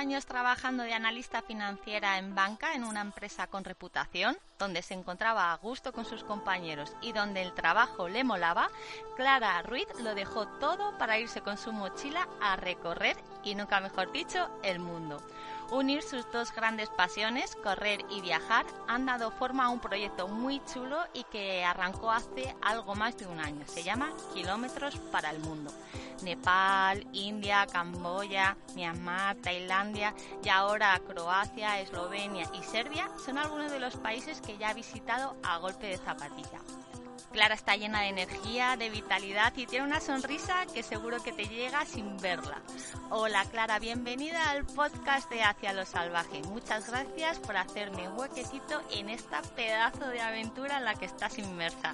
años trabajando de analista financiera en banca en una empresa con reputación, donde se encontraba a gusto con sus compañeros y donde el trabajo le molaba, Clara Ruiz lo dejó todo para irse con su mochila a recorrer, y nunca mejor dicho, el mundo. Unir sus dos grandes pasiones, correr y viajar, han dado forma a un proyecto muy chulo y que arrancó hace algo más de un año. Se llama Kilómetros para el Mundo. Nepal, India, Camboya, Myanmar, Tailandia y ahora Croacia, Eslovenia y Serbia son algunos de los países que ya ha visitado a golpe de zapatilla. Clara está llena de energía, de vitalidad y tiene una sonrisa que seguro que te llega sin verla. Hola Clara, bienvenida al podcast de Hacia lo Salvaje. Muchas gracias por hacerme un huequecito en esta pedazo de aventura en la que estás inmersa.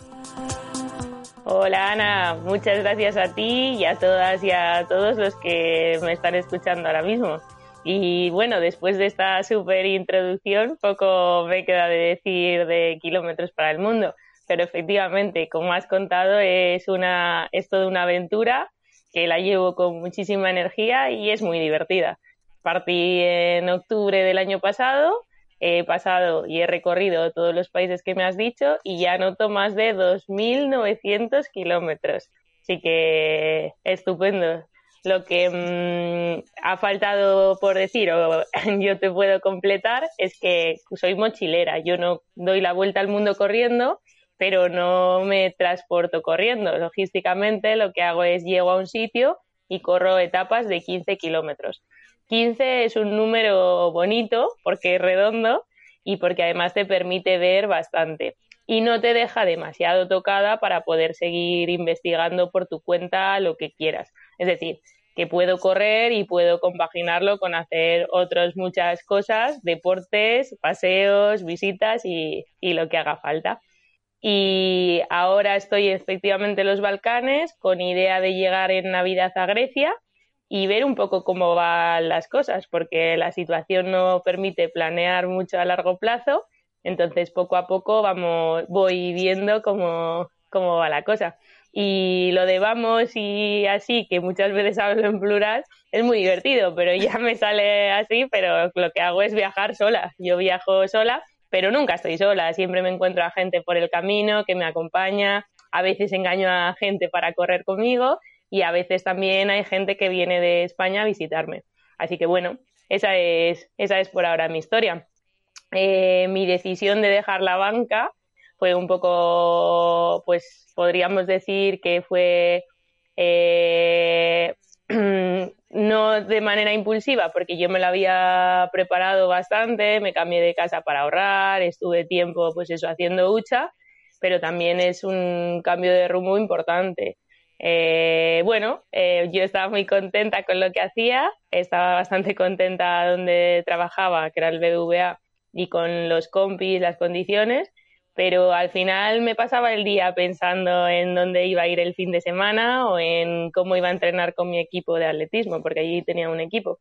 Hola Ana, muchas gracias a ti y a todas y a todos los que me están escuchando ahora mismo. Y bueno, después de esta súper introducción, poco me queda de decir de kilómetros para el mundo pero efectivamente, como has contado, es, una, es toda una aventura que la llevo con muchísima energía y es muy divertida. Partí en octubre del año pasado, he pasado y he recorrido todos los países que me has dicho y ya noto más de 2.900 kilómetros. Así que estupendo. Lo que mm, ha faltado por decir, o yo te puedo completar, es que soy mochilera. Yo no doy la vuelta al mundo corriendo, pero no me transporto corriendo. Logísticamente lo que hago es llego a un sitio y corro etapas de 15 kilómetros. 15 es un número bonito porque es redondo y porque además te permite ver bastante y no te deja demasiado tocada para poder seguir investigando por tu cuenta lo que quieras. Es decir, que puedo correr y puedo compaginarlo con hacer otras muchas cosas, deportes, paseos, visitas y, y lo que haga falta. Y ahora estoy efectivamente en los Balcanes con idea de llegar en Navidad a Grecia y ver un poco cómo van las cosas, porque la situación no permite planear mucho a largo plazo. Entonces, poco a poco vamos, voy viendo cómo, cómo va la cosa. Y lo de vamos y así, que muchas veces hablo en plural, es muy divertido, pero ya me sale así, pero lo que hago es viajar sola. Yo viajo sola pero nunca estoy sola, siempre me encuentro a gente por el camino que me acompaña, a veces engaño a gente para correr conmigo y a veces también hay gente que viene de España a visitarme. Así que bueno, esa es, esa es por ahora mi historia. Eh, mi decisión de dejar la banca fue un poco, pues podríamos decir que fue eh, no de manera impulsiva, porque yo me lo había preparado bastante, me cambié de casa para ahorrar, estuve tiempo, pues eso, haciendo hucha, pero también es un cambio de rumbo importante. Eh, bueno, eh, yo estaba muy contenta con lo que hacía, estaba bastante contenta donde trabajaba, que era el BBVA, y con los compis, las condiciones, pero al final me pasaba el día pensando en dónde iba a ir el fin de semana o en cómo iba a entrenar con mi equipo de atletismo, porque allí tenía un equipo.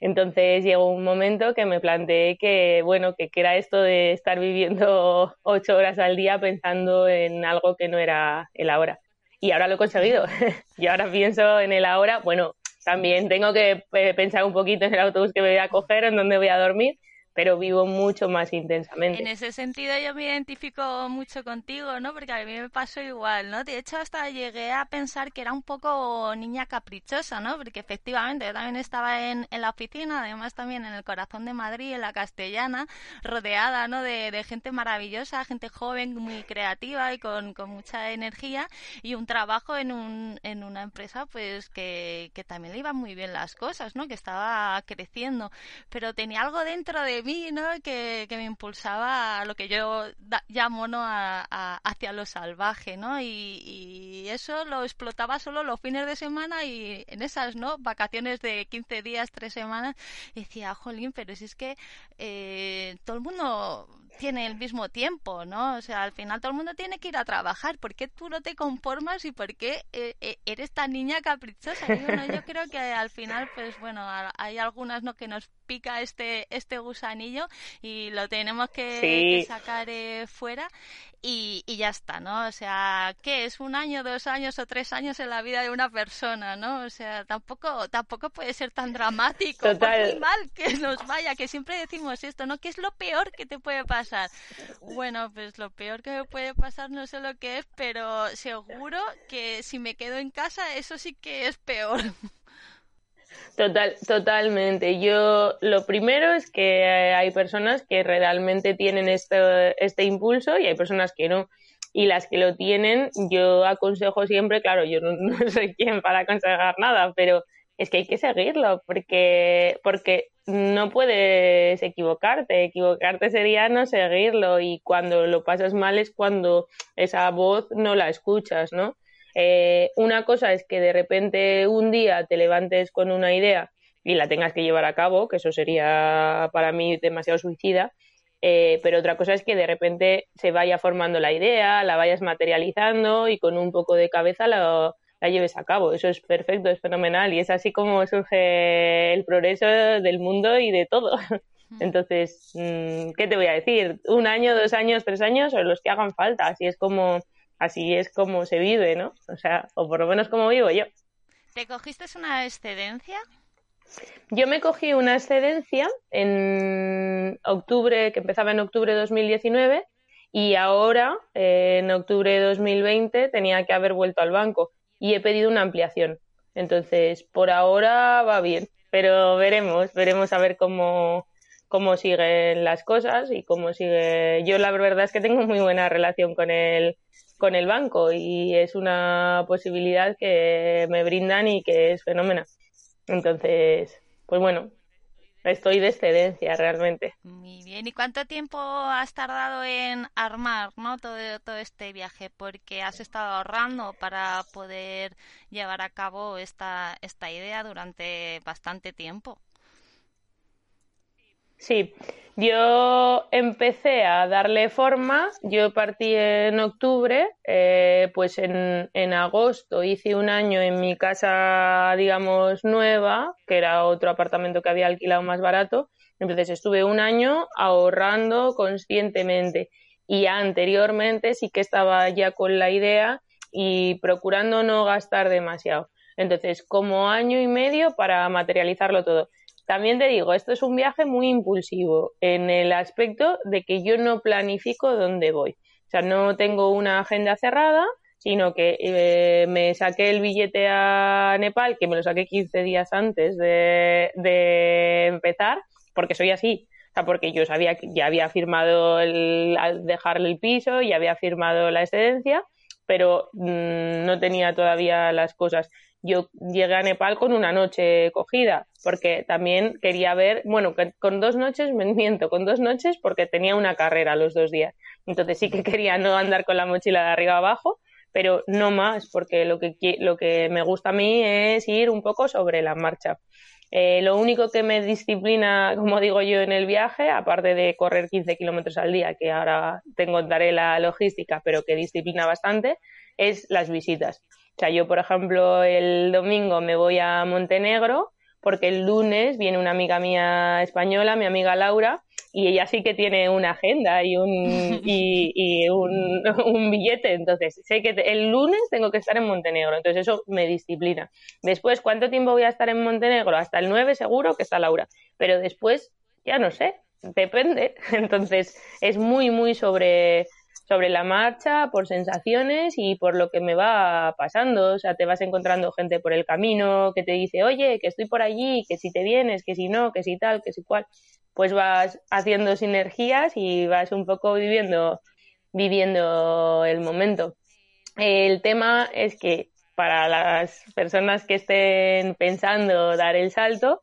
Entonces llegó un momento que me planteé que, bueno, que, era esto de estar viviendo ocho horas al día pensando en algo que no era el ahora. Y ahora lo he conseguido. y ahora pienso en el ahora, bueno, también tengo que eh, pensar un poquito en el autobús que me voy a coger, en dónde voy a dormir, pero vivo mucho más intensamente. En ese sentido yo me identifico mucho contigo, ¿no? Porque a mí me pasó igual, ¿no? De hecho hasta llegué a pensar que era un poco niña caprichosa, ¿no? Porque efectivamente yo también estaba en, en la oficina, además también en el corazón de Madrid, en la castellana, rodeada, ¿no? De, de gente maravillosa, gente joven, muy creativa y con, con mucha energía y un trabajo en, un, en una empresa pues que, que también le iban muy bien las cosas, ¿no? Que estaba creciendo, pero tenía algo dentro de mí, ¿no? Que, me impulsaba a lo que yo llamo, ¿no? A, hacia lo salvaje, ¿no? Y, eso lo explotaba solo los fines de semana y en esas, ¿no? Vacaciones de 15 días, 3 semanas, decía, jolín, pero si es que eh, todo el mundo tiene el mismo tiempo, ¿no? O sea, al final todo el mundo tiene que ir a trabajar. ¿Por qué tú no te conformas y por qué eh, eh, eres tan niña caprichosa? yo creo que al final, pues bueno, hay algunas no que nos pica este este gusanillo y lo tenemos que, sacar eh, fuera y, y, ya está, ¿no? O sea, ¿qué es un año, dos años o tres años en la vida de una persona, ¿no? O sea, tampoco tampoco puede ser tan dramático, muy mal que nos vaya, que siempre decimos esto, ¿no? ¿Qué es lo peor que te puede pasar? Bueno, pues lo peor que me puede pasar no sé lo que es, pero seguro que si me quedo en casa eso sí que es peor. Total, totalmente. Yo lo primero es que hay personas que realmente tienen este, este impulso y hay personas que no. Y las que lo tienen, yo aconsejo siempre, claro, yo no, no soy quien para aconsejar nada, pero es que hay que seguirlo porque, porque no puedes equivocarte. Equivocarte sería no seguirlo y cuando lo pasas mal es cuando esa voz no la escuchas, ¿no? Eh, una cosa es que de repente un día te levantes con una idea y la tengas que llevar a cabo, que eso sería para mí demasiado suicida, eh, pero otra cosa es que de repente se vaya formando la idea, la vayas materializando y con un poco de cabeza la, la lleves a cabo. Eso es perfecto, es fenomenal y es así como surge el progreso del mundo y de todo. Entonces, mm, ¿qué te voy a decir? Un año, dos años, tres años o los que hagan falta. Así es como así es como se vive, ¿no? O sea, o por lo menos como vivo yo. ¿Te cogiste una excedencia? Yo me cogí una excedencia en octubre, que empezaba en octubre de 2019, y ahora, en octubre de 2020, tenía que haber vuelto al banco y he pedido una ampliación. Entonces, por ahora va bien, pero veremos, veremos a ver cómo, cómo siguen las cosas y cómo sigue. Yo la verdad es que tengo muy buena relación con el con el banco y es una posibilidad que me brindan y que es fenómena. Entonces, pues bueno, estoy de excedencia realmente. Muy bien, ¿y cuánto tiempo has tardado en armar ¿no? todo, todo este viaje? Porque has estado ahorrando para poder llevar a cabo esta, esta idea durante bastante tiempo. Sí, yo empecé a darle forma, yo partí en octubre, eh, pues en, en, agosto hice un año en mi casa, digamos, nueva, que era otro apartamento que había alquilado más barato, entonces estuve un año ahorrando conscientemente y anteriormente sí que estaba ya con la idea y procurando no gastar demasiado. Entonces, como año y medio para materializarlo todo. También te digo, esto es un viaje muy impulsivo en el aspecto de que yo no planifico dónde voy. O sea, no tengo una agenda cerrada, sino que eh, me saqué el billete a Nepal, que me lo saqué 15 días antes de, empezar, porque soy así. O sea, porque yo sabía que ya había firmado el, al dejarle el piso, y había firmado la excedencia, pero mm, no tenía todavía las cosas yo llegué a Nepal con una noche cogida, porque también quería ver, bueno, con dos noches, me miento, con dos noches porque tenía una carrera los dos días. Entonces sí que quería no andar con la mochila de arriba abajo, pero no más, porque lo que, lo que me gusta a mí es ir un poco sobre la marcha. Eh, lo único que me disciplina, como digo yo, en el viaje, aparte de correr 15 kilómetros al día, que ahora tengo, daré la logística, pero que disciplina bastante, es las visitas. O sea, yo, por ejemplo, el domingo me voy a Montenegro porque el lunes viene una amiga mía española, mi amiga Laura, y ella sí que tiene una agenda y un, y, un, un, billete. Entonces, sé que el lunes tengo que estar en Montenegro, entonces eso me disciplina. Después, ¿cuánto tiempo voy a estar en Montenegro? Hasta el 9 seguro que está Laura, pero después ya no sé, depende. Entonces, es muy, muy sobre sobre la marcha, por sensaciones y por lo que me va pasando. O sea, te vas encontrando gente por el camino que te dice, oye, que estoy por allí, que si te vienes, que si no, que si tal, que si cual. Pues vas haciendo sinergias y vas un poco viviendo, viviendo el momento. El tema es que para las personas que estén pensando dar el salto,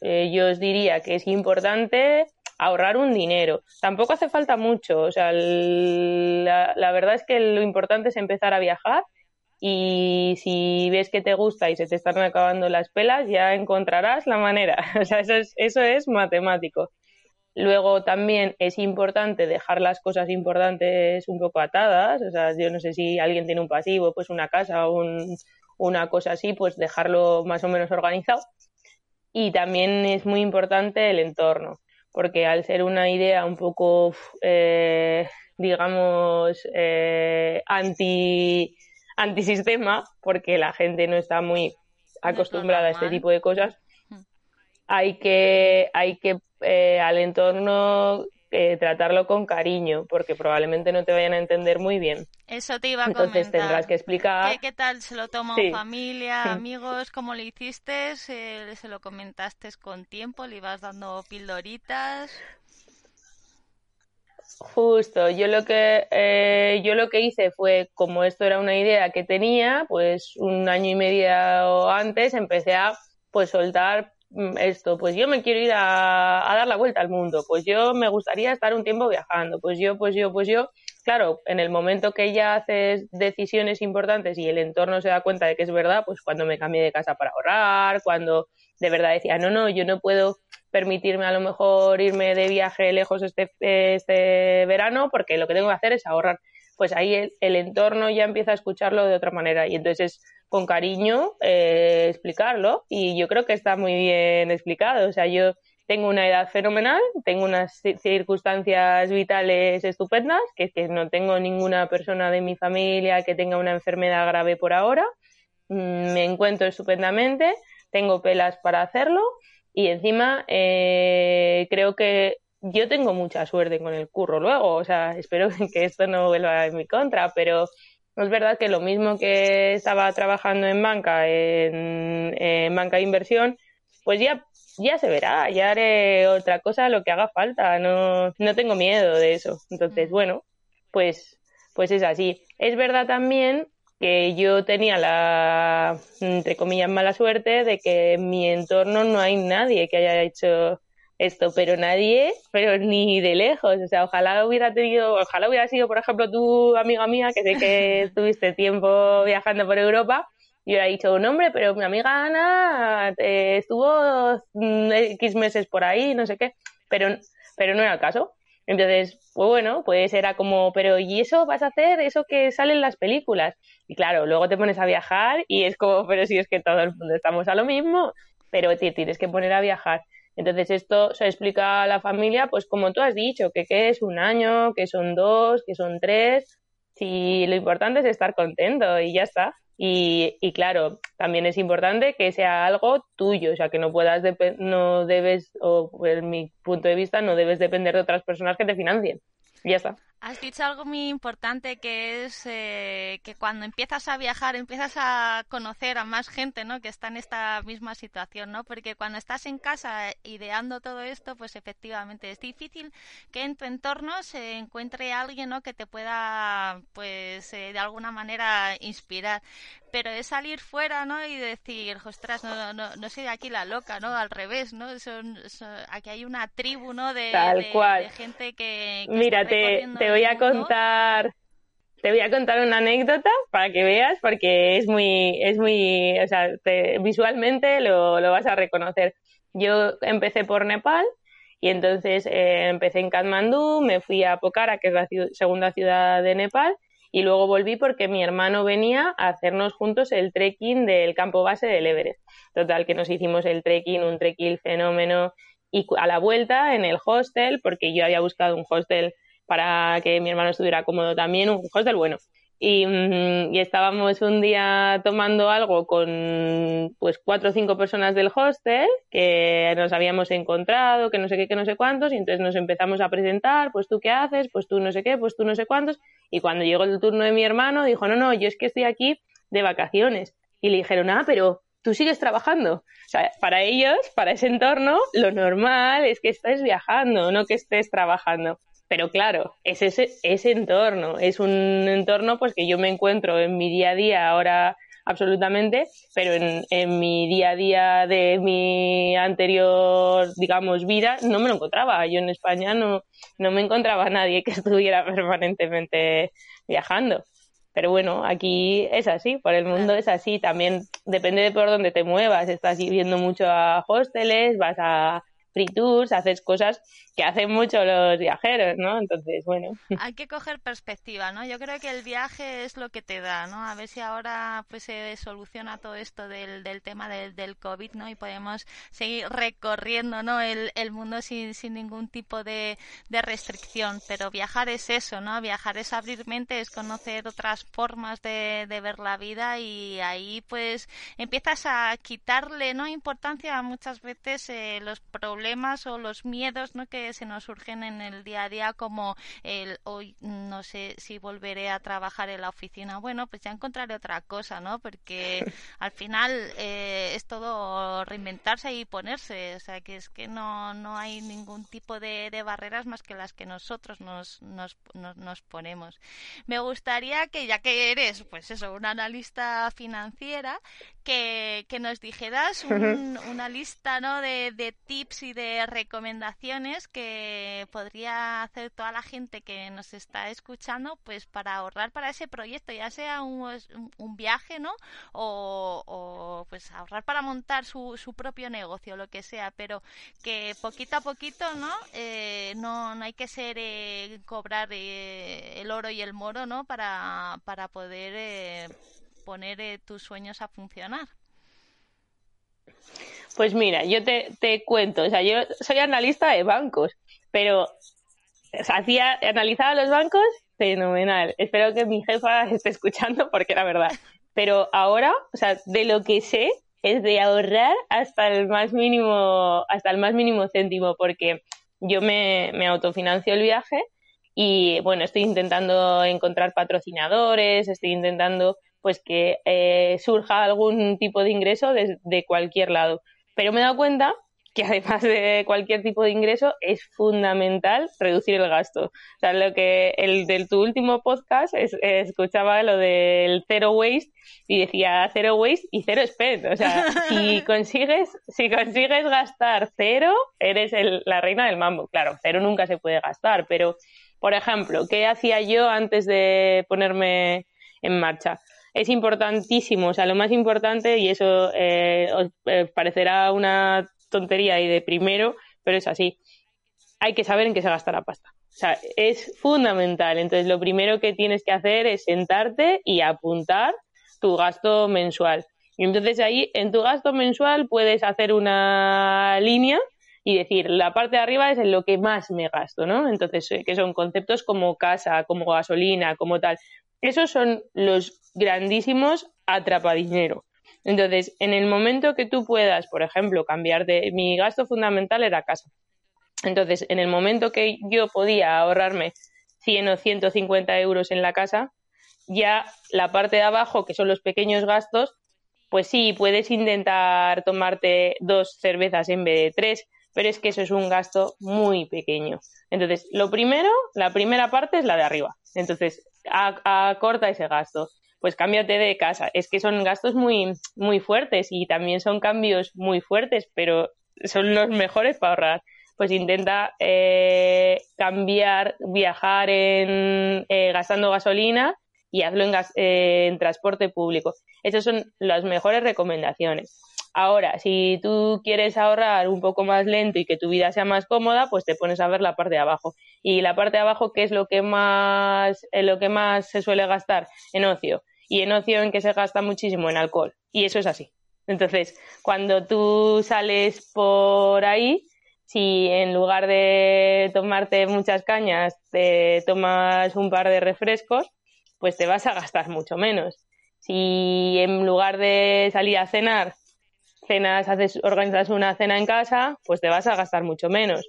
eh, yo os diría que es importante ahorrar un dinero. Tampoco hace falta mucho, o sea, la, verdad es que lo importante es empezar a viajar y si ves que te gusta y se te están acabando las pelas, ya encontrarás la manera. O sea, eso es, eso es matemático. Luego también es importante dejar las cosas importantes un poco atadas, o sea, yo no sé si alguien tiene un pasivo, pues una casa o una cosa así, pues dejarlo más o menos organizado. Y también es muy importante el entorno, porque al ser una idea un poco, eh, digamos, eh, anti, antisistema, porque la gente no está muy acostumbrada a este tipo de cosas, hmm. hay que, hay que eh, al entorno eh, tratarlo con cariño, porque probablemente no te vayan a entender muy bien. Eso te iba a Entonces tendrás que explicar. ¿Qué, tal se lo tomó familia, amigos? ¿Cómo lo hiciste? Eh, ¿Se lo comentaste con tiempo? ¿Le ibas dando pildoritas? Justo, yo lo que yo lo que hice fue, como esto era una idea que tenía, pues un año y medio antes empecé a pues soltar esto, pues yo me quiero ir a, dar la vuelta al mundo, pues yo me gustaría estar un tiempo viajando, pues yo, pues yo, pues yo. Claro, en el momento que ya haces decisiones importantes y el entorno se da cuenta de que es verdad, pues cuando me cambié de casa para ahorrar, cuando de verdad decía, no, no, yo no puedo permitirme a lo mejor irme de viaje lejos este, este verano porque lo que tengo que hacer es ahorrar. Pues ahí el, entorno ya empieza a escucharlo de otra manera. Y entonces con cariño eh, explicarlo. Y yo creo que está muy bien explicado. O sea, yo tengo una edad fenomenal, tengo unas circunstancias vitales estupendas, que, que no tengo ninguna persona de mi familia que tenga una enfermedad grave por ahora, mm, me encuentro estupendamente, tengo pelas para hacerlo. Y encima eh, creo que yo tengo mucha suerte con el curro luego, o sea, espero que esto no vuelva en mi contra, pero es verdad que lo mismo que estaba trabajando en banca, en, banca de inversión, pues ya, ya se verá, ya haré otra cosa, lo que haga falta, no, no tengo miedo de eso. Entonces, bueno, pues, pues es así. Es verdad también que yo tenía la, entre comillas, mala suerte de que en mi entorno no hay nadie que haya hecho esto, pero nadie, pero ni de lejos, o sea, ojalá hubiera tenido, ojalá hubiera sido, por ejemplo, tu amiga mía, que sé que tuviste tiempo viajando por Europa, y hubiera dicho, un hombre, pero mi amiga Ana eh, estuvo mm, X meses por ahí, no sé qué, pero, pero no era el caso. Entonces, pues bueno, pues era como, pero ¿y eso vas a hacer? Eso que sale en las películas. Y claro, luego te pones a viajar y es como, pero si es que todo el mundo estamos a lo mismo, pero te tienes que poner a viajar. Entonces esto se explica a la familia, pues como tú has dicho, que qué es un año, que son dos, que son tres. Si lo importante es estar contento y ya está. Y, y claro, también es importante que sea algo tuyo, o sea, que no puedas, no debes, o en mi punto de vista, no debes depender de otras personas que te financien. Ya está. Has dicho algo muy importante que es eh, que cuando empiezas a viajar empiezas a conocer a más gente, ¿no? Que está en esta misma situación, ¿no? Porque cuando estás en casa ideando todo esto, pues efectivamente es difícil que en tu entorno se encuentre alguien, ¿no? Que te pueda, pues, eh, de alguna manera inspirar. Pero es salir fuera, ¿no? Y decir, ostras, no, no, no soy de aquí la loca, ¿no? Al revés, ¿no? Son, aquí hay una tribu, ¿no? De, gente que, Mira, te, voy a contar te voy a contar una anécdota para que veas porque es muy es muy o sea visualmente lo, lo, vas a reconocer. Yo empecé por Nepal y entonces eh, empecé en Katmandú me fui a Pokhara que es la segunda ciudad de Nepal y luego volví porque mi hermano venía a hacernos juntos el trekking del campo base del Everest. Total que nos hicimos el trekking un trekking fenómeno y a la vuelta en el hostel porque yo había buscado un hostel para que mi hermano estuviera cómodo también, un hostel bueno. Y, mm, y, estábamos un día tomando algo con pues cuatro o cinco personas del hostel que nos habíamos encontrado, que no sé qué, que no sé cuántos, y entonces nos empezamos a presentar, pues tú qué haces, pues tú no sé qué, pues tú no sé cuántos, y cuando llegó el turno de mi hermano dijo, no, no, yo es que estoy aquí de vacaciones. Y le dijeron, ah, pero tú sigues trabajando. O sea, para ellos, para ese entorno, lo normal es que estés viajando, no que estés trabajando. Pero claro, es ese, ese entorno, es un entorno pues que yo me encuentro en mi día a día ahora absolutamente, pero en, en mi día a día de mi anterior, digamos, vida no me lo encontraba. Yo en España no, no me encontraba nadie que estuviera permanentemente viajando. Pero bueno, aquí es así, por el mundo es así. También depende de por dónde te muevas. Estás viviendo mucho a hosteles, vas a free haces cosas que hacen mucho los viajeros, ¿no? Entonces, bueno. Hay que coger perspectiva, ¿no? Yo creo que el viaje es lo que te da, ¿no? A ver si ahora pues se soluciona todo esto del, del tema del, del COVID, ¿no? Y podemos seguir recorriendo, ¿no? El, el mundo sin, sin ningún tipo de, de restricción. Pero viajar es eso, ¿no? Viajar es abrir mente, es conocer otras formas de, de ver la vida y ahí pues empiezas a quitarle, ¿no? Importancia a muchas veces eh, los problemas o los miedos, ¿no? Que se nos surgen en el día a día como el hoy no sé si volveré a trabajar en la oficina. Bueno, pues ya encontraré otra cosa, ¿no? Porque al final eh, es todo reinventarse y ponerse. O sea, que es que no, no hay ningún tipo de, de barreras más que las que nosotros nos, nos, nos, ponemos. Me gustaría que, ya que eres, pues eso, una analista financiera, que, que nos dijeras una lista ¿no? de, de tips y de recomendaciones que podría hacer toda la gente que nos está escuchando pues para ahorrar para ese proyecto, ya sea un, un viaje, ¿no? O, o, pues ahorrar para montar su, su propio negocio, lo que sea, pero que poquito a poquito, ¿no? Eh, no, no hay que ser eh, cobrar eh, el oro y el moro, ¿no? Para, para poder eh, poner eh, tus sueños a funcionar. Pues mira, yo te, cuento, o sea, yo soy analista de bancos, pero hacía, analizaba los bancos, fenomenal. Espero que mi jefa esté escuchando porque era verdad. Pero ahora, o sea, de lo que sé es de ahorrar hasta el más mínimo, hasta el más mínimo céntimo, porque yo me, me autofinancio el viaje y bueno, estoy intentando encontrar patrocinadores, estoy intentando pues que eh, surja algún tipo de ingreso de, de cualquier lado. Pero me he dado cuenta que además de cualquier tipo de ingreso es fundamental reducir el gasto. O sea, lo que el del tu último podcast es, escuchaba lo del cero waste y decía cero waste y cero spend. O sea, si consigues, si consigues gastar cero, eres el, la reina del mambo. Claro, cero nunca se puede gastar, pero por ejemplo, ¿qué hacía yo antes de ponerme en marcha? Es importantísimo, o sea, lo más importante, y eso eh, os eh, parecerá una tontería y de primero, pero es así. Hay que saber en qué se gasta la pasta. O sea, es fundamental. Entonces, lo primero que tienes que hacer es sentarte y apuntar tu gasto mensual. Y entonces ahí, en tu gasto mensual, puedes hacer una línea y decir, la parte de arriba es en lo que más me gasto, ¿no? Entonces, eh, que son conceptos como casa, como gasolina, como tal. Esos son los grandísimos atrapadinero. Entonces, en el momento que tú puedas, por ejemplo, cambiar de... Mi gasto fundamental era casa. Entonces, en el momento que yo podía ahorrarme 100 o 150 euros en la casa, ya la parte de abajo, que son los pequeños gastos, pues sí, puedes intentar tomarte dos cervezas en vez de tres, pero es que eso es un gasto muy pequeño. Entonces, lo primero, la primera parte es la de arriba. Entonces, acorta ese gasto pues cámbiate de casa. Es que son gastos muy, muy fuertes y también son cambios muy fuertes, pero son los mejores para ahorrar. Pues intenta eh, cambiar, viajar en, eh, gastando gasolina y hazlo en, eh, en transporte público. Esas son las mejores recomendaciones. Ahora, si tú quieres ahorrar un poco más lento y que tu vida sea más cómoda, pues te pones a ver la parte de abajo. Y la parte de abajo, ¿qué es lo que más, lo que más se suele gastar? En ocio y en ocio en que se gasta muchísimo en alcohol. Y eso es así. Entonces, cuando tú sales por ahí, si en lugar de tomarte muchas cañas te tomas un par de refrescos, pues te vas a gastar mucho menos. Si en lugar de salir a cenar, cenas, organizas una cena en casa, pues te vas a gastar mucho menos.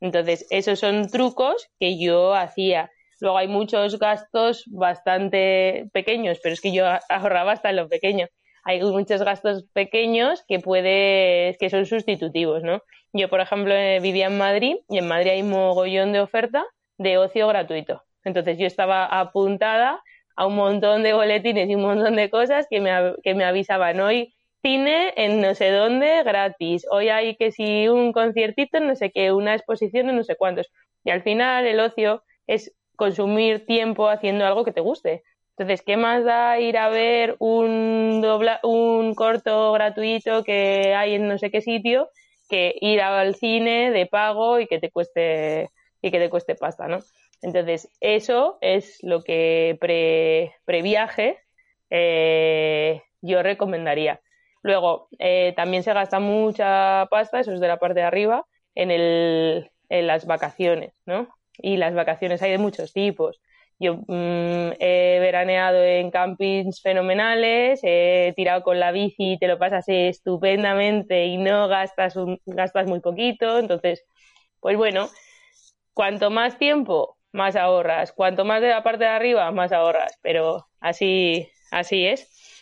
Entonces, esos son trucos que yo hacía. Luego hay muchos gastos bastante pequeños, pero es que yo ahorraba hasta en lo pequeño. Hay muchos gastos pequeños que puedes, que son sustitutivos, ¿no? Yo, por ejemplo, eh, vivía en Madrid y en Madrid hay mogollón de oferta de ocio gratuito. Entonces yo estaba apuntada a un montón de boletines y un montón de cosas que me, que me avisaban hoy cine en no sé dónde gratis, hoy hay que si un conciertito no sé qué, una exposición en no sé cuántos. Y al final el ocio es consumir tiempo haciendo algo que te guste. Entonces, ¿qué más da ir a ver un, dobla un corto gratuito que hay en no sé qué sitio que ir al cine de pago y que te cueste y que te cueste pasta, ¿no? Entonces, eso es lo que pre, previaje eh, yo recomendaría. Luego, eh, también se gasta mucha pasta, eso es de la parte de arriba, en, el, en las vacaciones, ¿no? Y las vacaciones hay de muchos tipos. Yo mm, he veraneado en campings fenomenales, he tirado con la bici y te lo pasas estupendamente y no gastas, un, gastas muy poquito. Entonces, pues bueno, cuanto más tiempo, más ahorras. Cuanto más de la parte de arriba, más ahorras. Pero así, así es.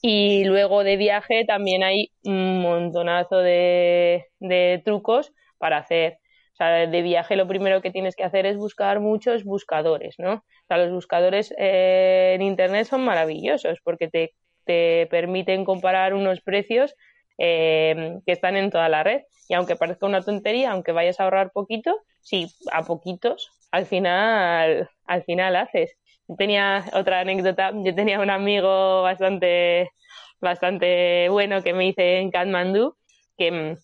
Y luego de viaje también hay un montonazo de, de trucos para hacer. O sea, de viaje lo primero que tienes que hacer es buscar muchos buscadores, ¿no? O sea, los buscadores eh, en Internet son maravillosos porque te, te permiten comparar unos precios eh, que están en toda la red. Y aunque parezca una tontería, aunque vayas a ahorrar poquito, sí, a poquitos, al final, al final haces. Tenía otra anécdota, yo tenía un amigo bastante, bastante bueno que me hice en Kathmandu, que mm,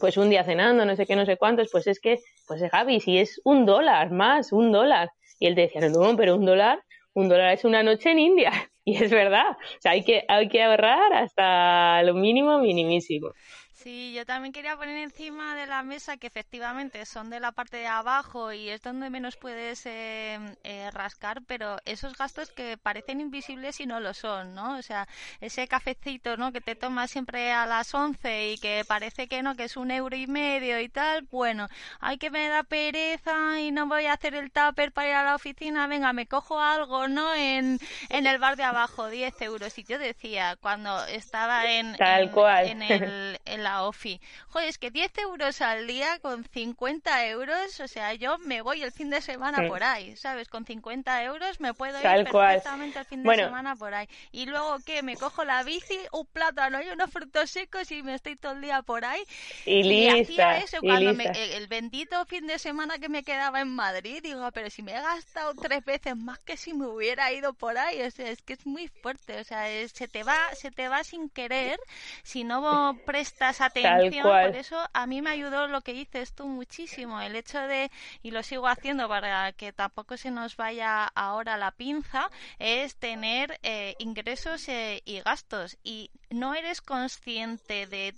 pues un día cenando, no sé qué, no sé cuántos, pues es que, pues Javi, si es un dólar más, un dólar. Y él te decía, no, pero un dólar, un dólar es una noche en India. Y es verdad, o sea, hay que, hay que ahorrar hasta lo mínimo, minimísimo. Sí, yo también quería poner encima de la mesa que efectivamente son de la parte de abajo y es donde menos puedes eh, eh, rascar, pero esos gastos que parecen invisibles y no lo son, ¿no? O sea, ese cafecito, ¿no? Que te tomas siempre a las 11 y que parece que no, que es un euro y medio y tal, bueno, hay que me da pereza y no voy a hacer el tupper para ir a la oficina, venga, me cojo algo, ¿no? En, en el bar de abajo, 10 euros. Y yo decía, cuando estaba en, en, el, en la OFI. Joder, es que 10 euros al día con 50 euros, o sea, yo me voy el fin de semana por ahí, ¿sabes? Con 50 euros me puedo ir perfectamente el fin de semana por ahí. Y luego, ¿qué? Me cojo la bici, un plátano y unos frutos secos y me estoy todo el día por ahí. Y, y hacía eso cuando Me, el bendito fin de semana que me quedaba en Madrid, digo, pero si me he gastado tres veces más que si me hubiera ido por ahí, o sea, es que es muy fuerte, o sea, se te va, se te va sin querer si no prestas atención. Por eso a mí me ayudó lo que dices tú muchísimo, el hecho de, y lo sigo haciendo para que tampoco se nos vaya ahora la pinza, es tener eh, ingresos eh, y gastos. Y no eres consciente de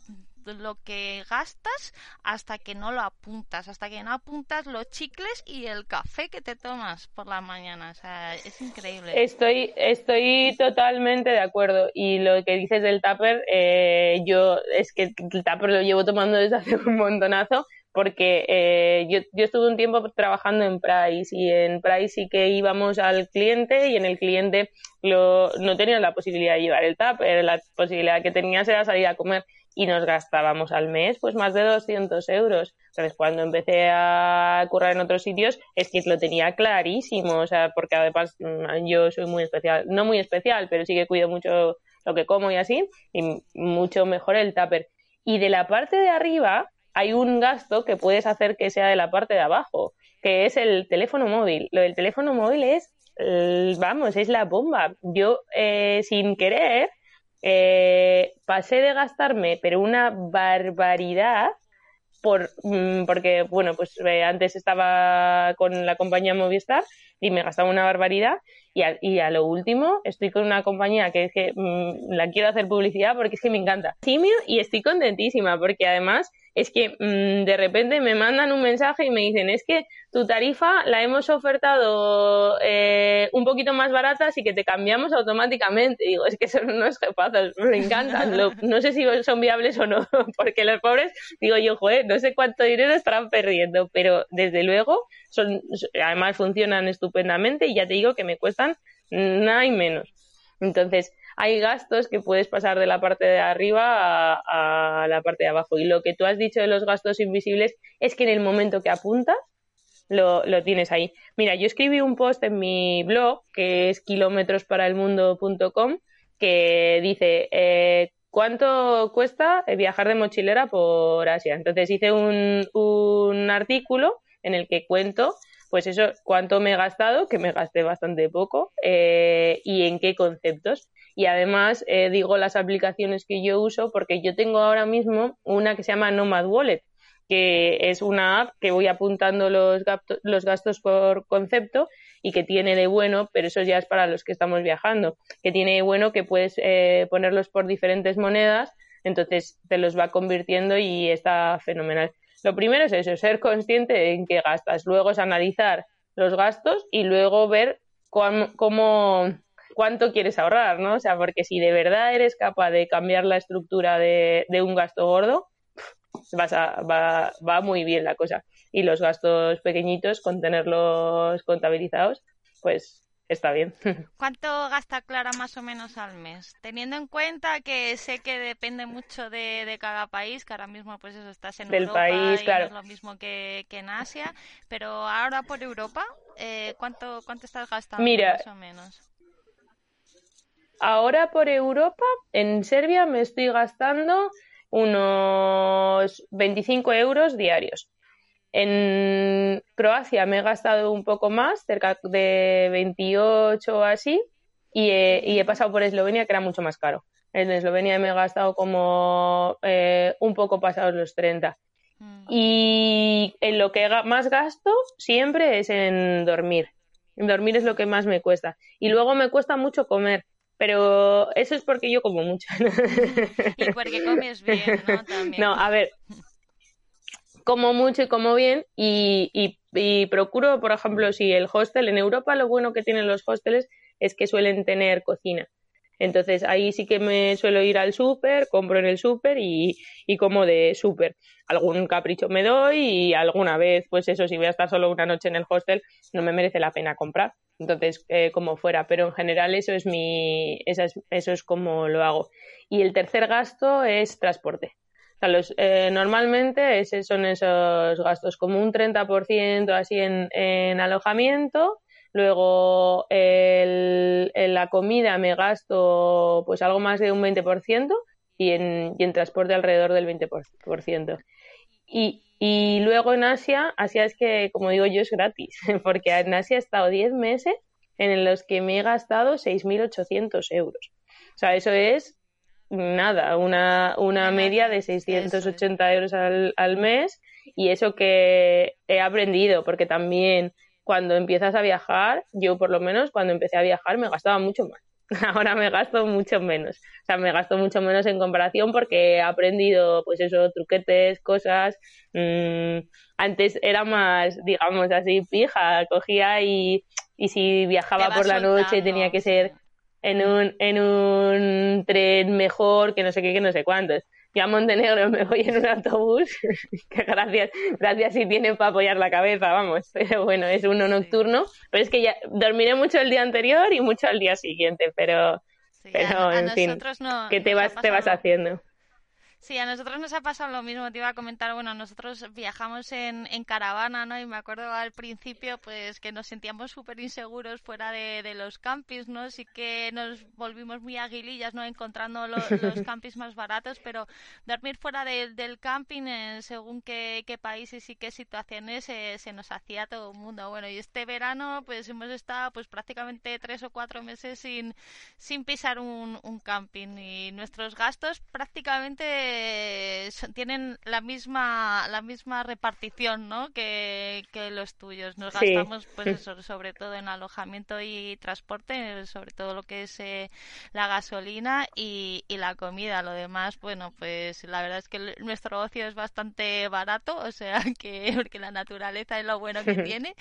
lo que gastas hasta que no lo apuntas, hasta que no apuntas los chicles y el café que te tomas por la mañana. O sea, es increíble. Estoy, estoy totalmente de acuerdo. Y lo que dices del tupper, eh, yo es que el tupper lo llevo tomando desde hace un montonazo porque eh, yo, yo, estuve un tiempo trabajando en Price y en Price sí que íbamos al cliente y en el cliente lo, no tenías la posibilidad de llevar el tupper, la posibilidad que tenías era salir a comer y nos gastábamos al mes pues más de 200 euros. Entonces cuando empecé a currar en otros sitios es que lo tenía clarísimo, o sea, porque además mm, yo soy muy especial, no muy especial, pero sí que cuido mucho lo que como y así, y mucho mejor el tupper. Y de la parte de arriba hay un gasto que puedes hacer que sea de la parte de abajo, que es el teléfono móvil. Lo del teléfono móvil es, vamos, es la bomba. Yo, eh, sin querer, eh, pasé de gastarme, pero una barbaridad, por, mm, porque, bueno, pues eh, antes estaba con la compañía Movistar y me gastaba una barbaridad y a, lo último estoy con una compañía que es que mm, la quiero hacer publicidad porque es que me encanta. Simio y estoy contentísima porque además es que mm, de repente me mandan un mensaje y me dicen es que tu tarifa la hemos ofertado eh, un poquito más barata así que te cambiamos automáticamente. digo, es que son unos jefazos, me encantan. no sé si son viables o no, porque los pobres, digo yo, joder, no sé cuánto dinero estarán perdiendo, pero desde luego son, además funcionan estupendamente y ya te digo que me cuestan nada y menos. Entonces, hay gastos que puedes pasar de la parte de arriba a, la parte de abajo. Y lo que tú has dicho de los gastos invisibles es que en el momento que apuntas, lo, tienes ahí. Mira, yo escribí un post en mi blog, que es kilómetrosparaelmundo.com, que dice, eh, ¿cuánto cuesta viajar de mochilera por Asia? Entonces hice un, un artículo en el que cuento pues eso, cuánto me he gastado, que me gasté bastante poco, eh, y en qué conceptos. Y además eh, digo las aplicaciones que yo uso porque yo tengo ahora mismo una que se llama Nomad Wallet, que es una app que voy apuntando los, los gastos por concepto y que tiene de bueno, pero eso ya es para los que estamos viajando, que tiene de bueno que puedes eh, ponerlos por diferentes monedas, entonces te los va convirtiendo y está fenomenal. Lo primero es eso, ser consciente en qué gastas, luego es analizar los gastos y luego ver cómo, cuánto quieres ahorrar, ¿no? O sea, porque si de verdad eres capaz de cambiar la estructura de, de un gasto gordo, vas a, va, va muy bien la cosa. Y los gastos pequeñitos, con tenerlos contabilizados, pues está bien. ¿Cuánto gasta Clara más o menos al mes? Teniendo en cuenta que sé que depende mucho de, de cada país, que ahora mismo pues eso estás en Del Europa país, y claro. no es lo mismo que, que en Asia, pero ahora por Europa, eh, ¿cuánto, ¿cuánto estás gastando Mira, más o menos? Ahora por Europa, en Serbia me estoy gastando unos 25 euros diarios. En Croacia me he gastado un poco más, cerca de 28 o así, y he, y he pasado por Eslovenia, que era mucho más caro. En Eslovenia me he gastado como eh, un poco pasados los 30. Mm. Y en lo que más gasto siempre es en dormir. En dormir es lo que más me cuesta. Y luego me cuesta mucho comer. Pero eso es porque yo como mucho. Y porque comes bien, ¿no? También. No, a ver, como mucho y como bien y, y, y procuro, por ejemplo, si el hostel, en Europa lo bueno que tienen los hosteles es que suelen tener cocina. Entonces ahí sí que me suelo ir al súper, compro en el súper y, y como de súper. Algún capricho me doy y alguna vez, pues eso, si voy a estar solo una noche en el hostel, no me merece la pena comprar. Entonces, eh, como fuera. Pero en general eso es mi, esa es- eso es como lo hago. Y el tercer gasto es transporte. O sea, eh, normalmente ese son esos gastos, como un 30% así en alojamiento. Luego el- en la comida me gasto pues algo más de un 20% y en, y en transporte alrededor del 20%. Y, y luego en Asia, Asia es que, como digo yo, es gratis, porque en Asia he estado 10 meses en los que me he gastado 6.800 euros. O sea, eso es nada, una, una media de eso es. 680 euros al, al mes y eso que he aprendido, porque también cuando empiezas a viajar, yo por lo menos cuando empecé a viajar me gastaba mucho más. Ahora me gasto mucho menos. O sea, me gasto mucho menos en comparación porque he aprendido, pues eso, truquetes, cosas. Mm, antes era más, digamos así, pija. Cogía y, y si viajaba por la noche tenía que ser en un, en un tren mejor, que no sé qué, que no sé cuántos. Yo a Montenegro me voy en un autobús, que gracias, gracias si tienen para apoyar la cabeza, vamos. Pero bueno, es uno nocturno. Pero es que ya dormiré mucho el día anterior y mucho al día siguiente, pero, Sí, pero a, a en fin, no, ¿qué te vas, te vas haciendo? Sí, a nosotros nos ha pasado lo mismo, te iba a comentar, bueno, nosotros viajamos en, en caravana, ¿no? Y me acuerdo al principio, pues, que nos sentíamos súper inseguros fuera de, de los campings, ¿no? Sí que nos volvimos muy aguilillas, ¿no? Encontrando lo- los campings más baratos, pero dormir fuera de- del camping, en según qué, qué países y qué situaciones, eh, se nos hacía todo el mundo. Bueno, y este verano, pues, hemos estado, pues, prácticamente tres o cuatro meses sin, sin pisar un, un camping y nuestros gastos prácticamente son- tienen la misma la misma repartición ¿no? que, que los tuyos nos Sí. gastamos pues eso, sobre todo en alojamiento y transporte sobre todo lo que es eh, la gasolina y, y la comida lo demás bueno pues la verdad es que el- nuestro ocio es bastante barato o sea que porque la naturaleza es lo bueno que tiene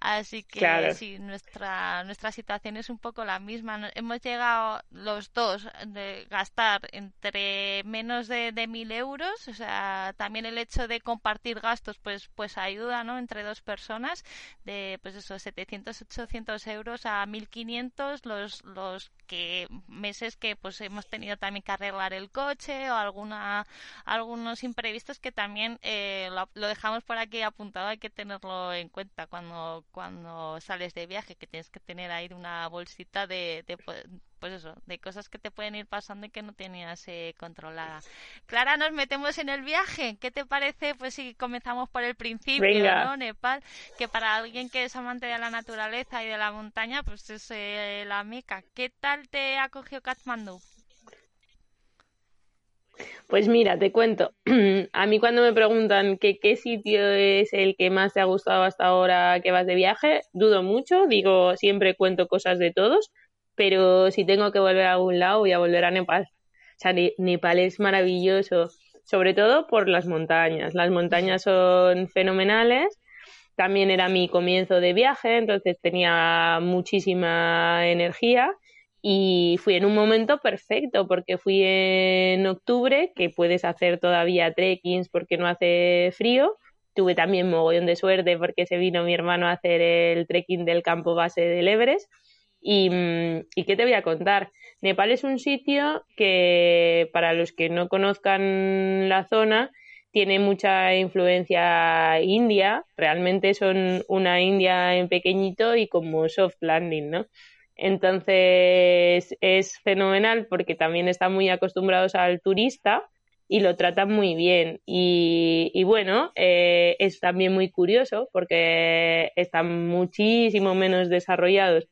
así que Claro. sí nuestra nuestra situación es un poco la misma hemos llegado los dos de gastar entre menos de, de mil euros o sea también el hecho de compartir gastos pues pues ayuda no entre dos personas de pues eso 700 800 euros a 1500 los los que meses que pues hemos tenido también que arreglar el coche o alguna algunos imprevistos que también eh, lo, dejamos por aquí apuntado hay que tenerlo en cuenta cuando cuando sales de viaje que tienes que tener ahí una bolsita de, de po- pues eso, de cosas que te pueden ir pasando y que no tenías eh, controlada. Clara, nos metemos en el viaje. ¿Qué te parece? Pues si comenzamos por el principio, ¿no? Nepal, que para alguien que es amante de la naturaleza y de la montaña, pues es eh, la Meca. ¿Qué tal te acogió Kathmandu? Pues mira, te cuento. A mí cuando me preguntan que qué sitio es el que más te ha gustado hasta ahora que vas de viaje, dudo mucho. Digo, siempre cuento cosas de todos, pero si tengo que volver a algún lado, voy a volver a Nepal. O sea, Nepal es maravilloso, sobre todo por las montañas. Las montañas son fenomenales. También era mi comienzo de viaje, entonces tenía muchísima energía y fui en un momento perfecto porque fui en octubre, que puedes hacer todavía trekkings porque no hace frío. Tuve también mogollón de suerte porque se vino mi hermano a hacer el trekking del campo base del Everest. Y, mm, ¿Y qué te voy a contar? Nepal es un sitio que, para los que no conozcan la zona, tiene mucha influencia india. Realmente son una India en pequeñito y como soft landing, ¿no? Entonces es fenomenal porque también están muy acostumbrados al turista y lo tratan muy bien. Y, bueno, eh, es también muy curioso porque están muchísimo menos desarrollados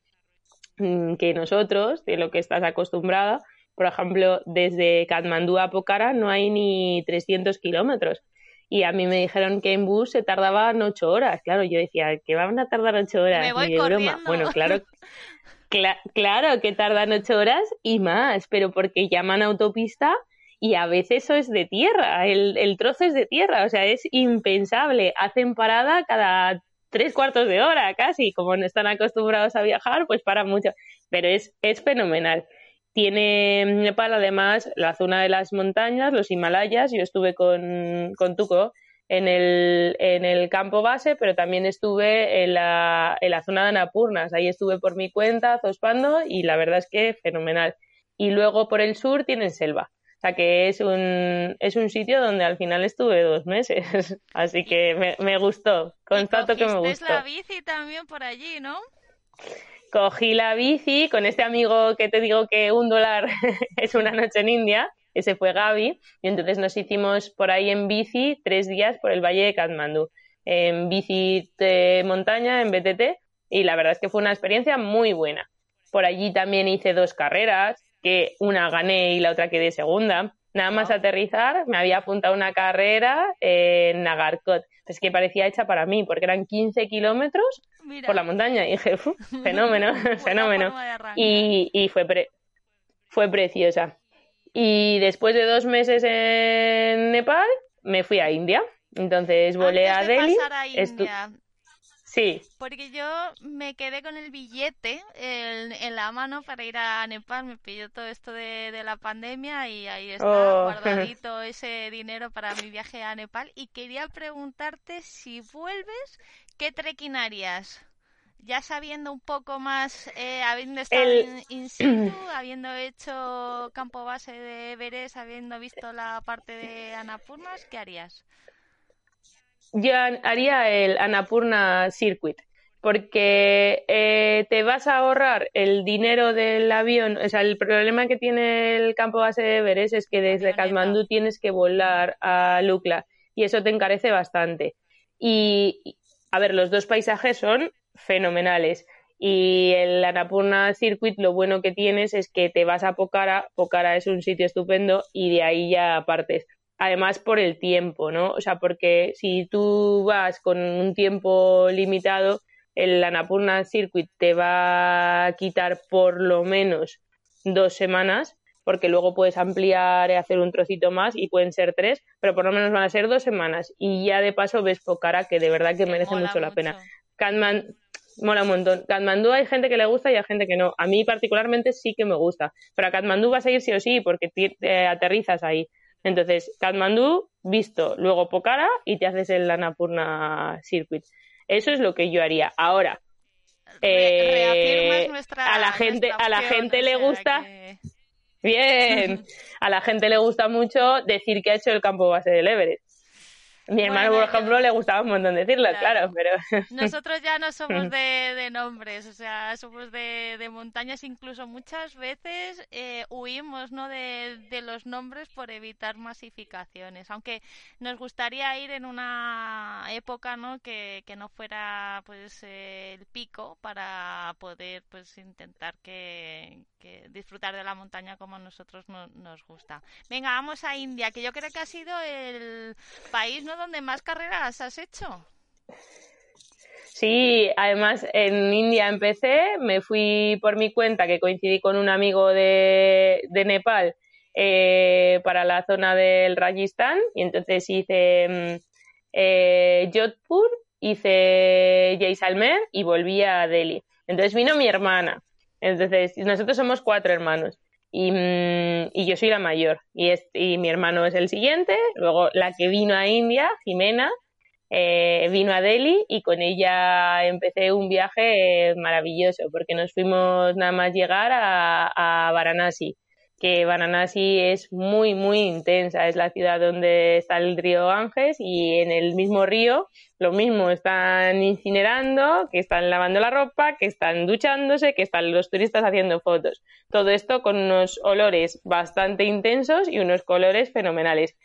que nosotros, de lo que estás acostumbrada. Por ejemplo, desde Katmandú a Pokhara no hay ni 300 kilómetros. Y a mí me dijeron que en bus se tardaban ocho horas. Claro, yo decía, que van a tardar ocho horas. Me voy broma. Bueno, claro, claro que tardan ocho horas y más, pero porque llaman autopista y a veces eso es de tierra, el, el trozo es de tierra, o sea, es impensable. Hacen parada cada tres cuartos de hora casi, como no están acostumbrados a viajar, pues paran mucho, pero es, es fenomenal. Tiene Nepal además la zona de las montañas, los Himalayas, yo estuve con, con Tuco en el, en el campo base, pero también estuve en la, en la zona de Anapurnas. Ahí estuve por mi cuenta, zospando, y la verdad es que fenomenal. Y luego por el sur tienen selva. O sea que es un, es un sitio donde al final estuve dos meses. Así que me, me gustó. Constato que me gustó. la bici también por allí, ¿no? Cogí la bici con este amigo que te digo que un dólar es una noche en India ese fue Gaby, y entonces nos hicimos por ahí en bici tres días por el Valle de Katmandú, en bici de montaña, en BTT, y la verdad es que fue una experiencia muy buena. Por allí también hice dos carreras, que una gané y la otra quedé segunda. Nada más aterrizar, me había apuntado una carrera en Nagarkot. Es que parecía hecha para mí, porque eran 15 kilómetros por la montaña. Y dije, fenómeno, fenómeno. Y, y fue, fue preciosa. Y después de dos meses en Nepal, me fui a India. Entonces volé a Delhi. Sí. Porque yo me quedé con el billete en, la mano para ir a Nepal. Me pidió todo esto de, la pandemia y ahí está oh. guardadito ese dinero para mi viaje a Nepal. Y quería preguntarte si vuelves, ¿qué trekking harías? ya sabiendo un poco más, eh, habiendo estado in, situ, habiendo hecho campo base de Everest, habiendo visto la parte de Anapurnas, ¿qué harías? Yo haría el Anapurna Circuit, porque eh, te vas a ahorrar el dinero del avión. O sea, el problema que tiene el campo base de Everest es que desde Kathmandu tienes que volar a Lukla y eso te encarece bastante. Y, a ver, los dos paisajes son fenomenales. Y el Annapurna Circuit lo bueno que tienes es que te vas a Pokhara, Pokhara es un sitio estupendo y de ahí ya partes. Además por el tiempo, ¿no? O sea, porque si tú vas con un tiempo limitado, el Annapurna Circuit te va a quitar por lo menos dos semanas, porque luego puedes ampliar y hacer un trocito más y pueden ser tres, pero por lo menos van a ser dos semanas y ya de paso ves Pokhara que de verdad que merece mucho la pena. Mola un montón. Katmandú hay gente que le gusta y hay gente que no. A mí particularmente sí que me gusta. Pero a Katmandú vas a ir sí o sí porque te aterrizas ahí. Entonces, Katmandú, visto, luego Pokhara y te haces el Annapurna Circuit. Eso es lo que yo haría. Ahora, eh, a la gente, a la gente le gusta. Bien, a la gente le gusta mucho decir que ha hecho el campo base del Everest. Mi hermano, por ejemplo, le gustaba un montón decirlo, claro, pero... Nosotros ya no somos de, de nombres, o sea, somos de, de montañas, incluso muchas veces eh, huimos ¿no? De, de, los nombres por evitar masificaciones, aunque nos gustaría ir en una época ¿no? Que, que no fuera pues eh, el pico para poder pues intentar que, que disfrutar de la montaña como a nosotros no, nos gusta. Venga, vamos a India, que yo creo que ha sido el país ¿no? Donde más carreras has hecho. Sí, además en India empecé, me fui por mi cuenta, que coincidí con un amigo de, de Nepal eh, para la zona del Rajasthan, y entonces hice mm, eh, Jodhpur, hice Jaisalmer y volví a Delhi. Entonces vino mi hermana. Entonces, nosotros somos cuatro hermanos. Mm, y, yo soy la mayor y, y mi hermano es el siguiente. Luego la que vino a India, Jimena, eh, vino a Delhi y con ella empecé un viaje maravilloso porque nos fuimos nada más llegar a, a Varanasi que Varanasi es muy, muy intensa. Es la ciudad donde está el río Ganges y en el mismo río lo mismo, están incinerando, que están lavando la ropa, que están duchándose, que están los turistas haciendo fotos. Todo esto con unos olores bastante intensos y unos colores fenomenales.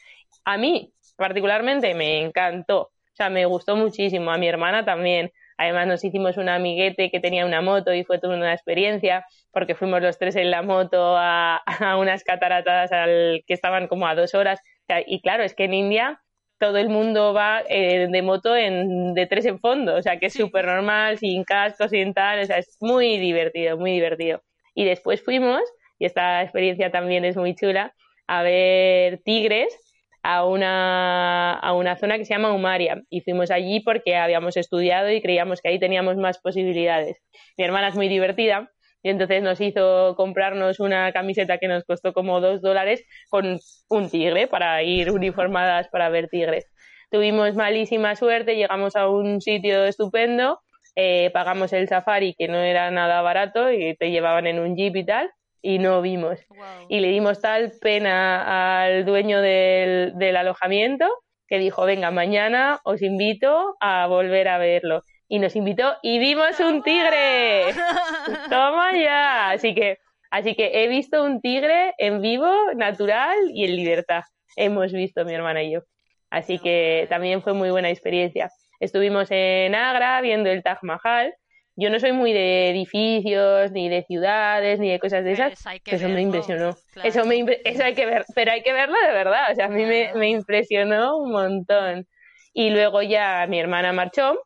A mí, particularmente, me encantó. O sea, me gustó muchísimo. A mi hermana también. Además nos hicimos un amiguete que tenía una moto y fue toda una experiencia porque fuimos los tres en la moto a, unas cataratas al, que estaban como a dos horas. y claro, es que en India todo el mundo va eh, de moto en, de tres en fondo, o sea que es súper normal, sin casco, sin tal, o sea, es muy divertido, muy divertido. Y después fuimos, y esta experiencia también es muy chula, a ver tigres a una, a una zona que se llama Umaria y fuimos allí porque habíamos estudiado y creíamos que ahí teníamos más posibilidades. Mi hermana es muy divertida y entonces nos hizo comprarnos una camiseta que nos costó como dos dólares con un tigre para ir uniformadas para ver tigres. Tuvimos malísima suerte, llegamos a un sitio estupendo, eh, pagamos el safari que no era nada barato y te llevaban en un jeep y tal y no vimos. Y le dimos tal pena al dueño del, del alojamiento que dijo, venga, mañana os invito a volver a verlo. Y nos invitó y vimos un tigre. Toma ya. Así que, así que he visto un tigre en vivo, natural y en libertad. Hemos visto mi hermana y yo. Así que también fue muy buena experiencia. Estuvimos en Agra viendo el Taj Mahal yo no soy muy de edificios, ni de ciudades, ni de cosas de esas. eso me impresionó. Eso, me, eso hay que ver, pero hay que verlo de verdad. O sea, a mí me, me impresionó un montón. Y luego ya mi hermana marchó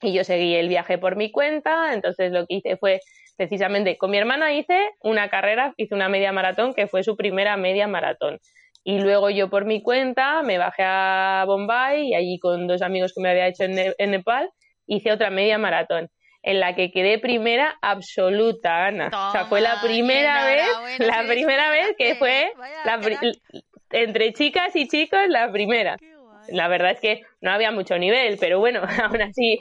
y yo seguí el viaje por mi cuenta. Entonces lo que hice fue precisamente con mi hermana hice una carrera, hice una media maratón que fue su primera media maratón. Y luego yo por mi cuenta me bajé a Bombay y allí con dos amigos que me había hecho en, en Nepal hice otra media maratón en la que quedé primera absoluta, Ana. o sea, fue la primera vez, la primera vez que fue entre chicas y chicos la primera. La verdad es que no había mucho nivel, pero bueno, aún así,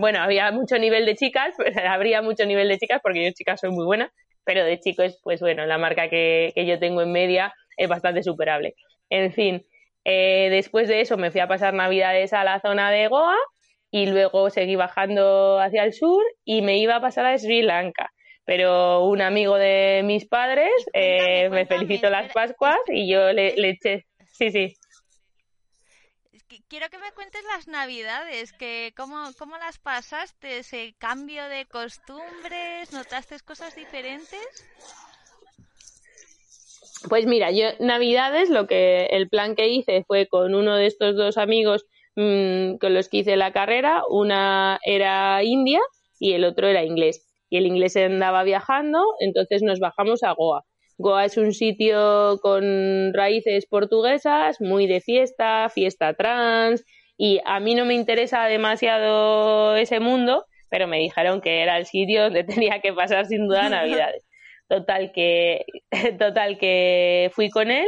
bueno, había mucho nivel de chicas, habría mucho nivel de chicas porque yo chicas soy muy buena, pero de chicos, pues bueno, la marca que, que yo tengo en media es bastante superable. En fin, eh, después de eso me fui a pasar navidades a la zona de Goa y luego seguí bajando hacia el sur y me iba a pasar a Sri Lanka. Pero un amigo de mis padres eh, me felicitó las Pascuas y yo le, eché. Sí, sí. Quiero que me cuentes las navidades, que cómo, cómo las pasaste, ese cambio de costumbres, ¿notaste cosas diferentes? Pues mira, yo navidades lo que el plan que hice fue con uno de estos dos amigos Mm, con los que hice la carrera, una era india y el otro era inglés. Y el inglés andaba viajando, entonces nos bajamos a Goa. Goa es un sitio con raíces portuguesas, muy de fiesta, fiesta trans, y a mí no me interesa demasiado ese mundo, pero me dijeron que era el sitio donde tenía que pasar sin duda Navidades. Total que, total que fui con él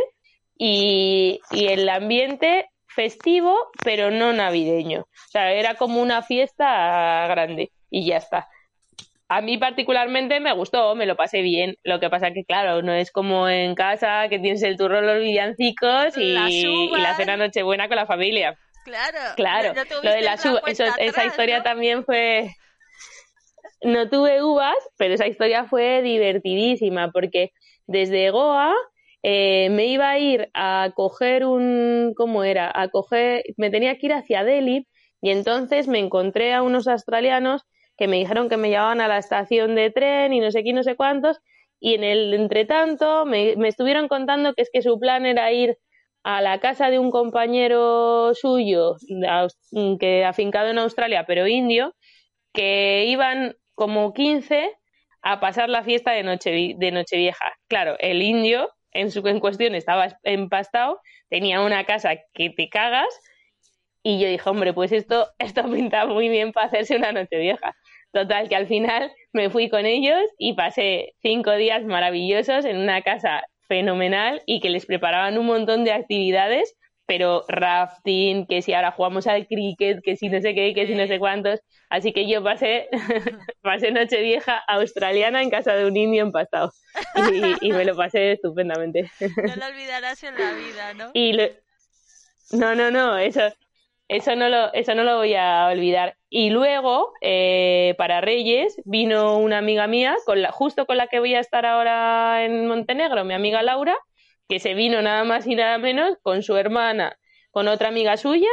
y, y el ambiente festivo, pero no navideño. O sea, era como una fiesta grande y ya está. A mí particularmente me gustó, me lo pasé bien. Lo que pasa que, claro, no es como en casa que tienes el turro, los villancicos y la, y la cena nochebuena con la familia. Claro, claro. lo de la esa historia también fue... No tuve uvas, pero esa historia fue divertidísima porque desde Goa eh, me iba a ir a coger un, ¿cómo era? A coger, me tenía que ir hacia Delhi y entonces me encontré a unos australianos que me dijeron que me llevaban a la estación de tren y no sé qué, no sé cuántos, y en el entretanto me, estuvieron contando que es que su plan era ir a la casa de un compañero suyo que afincado en Australia, pero indio, que iban como 15 a pasar la fiesta de Nochevieja. Claro, el indio en su cuestión estaba empastado, tenía una casa que te cagas y yo dije, hombre, pues esto, esto pinta muy bien para hacerse una noche vieja. Total, que al final me fui con ellos y pasé cinco días maravillosos en una casa fenomenal y que les preparaban un montón de actividades, pero rafting, que si ahora jugamos al cricket, que si no sé qué, que si no sé cuántos. Así que yo pasé, pasé noche vieja australiana en casa de un indio empastado y, y me lo pasé estupendamente. No lo olvidarás en la vida, ¿no? Y No, no, no, eso, eso no lo, eso no lo voy a olvidar. Y luego, eh, para Reyes, vino una amiga mía, con la, justo con la que voy a estar ahora en Montenegro, mi amiga Laura, que se vino nada más y nada menos con su hermana, con otra amiga suya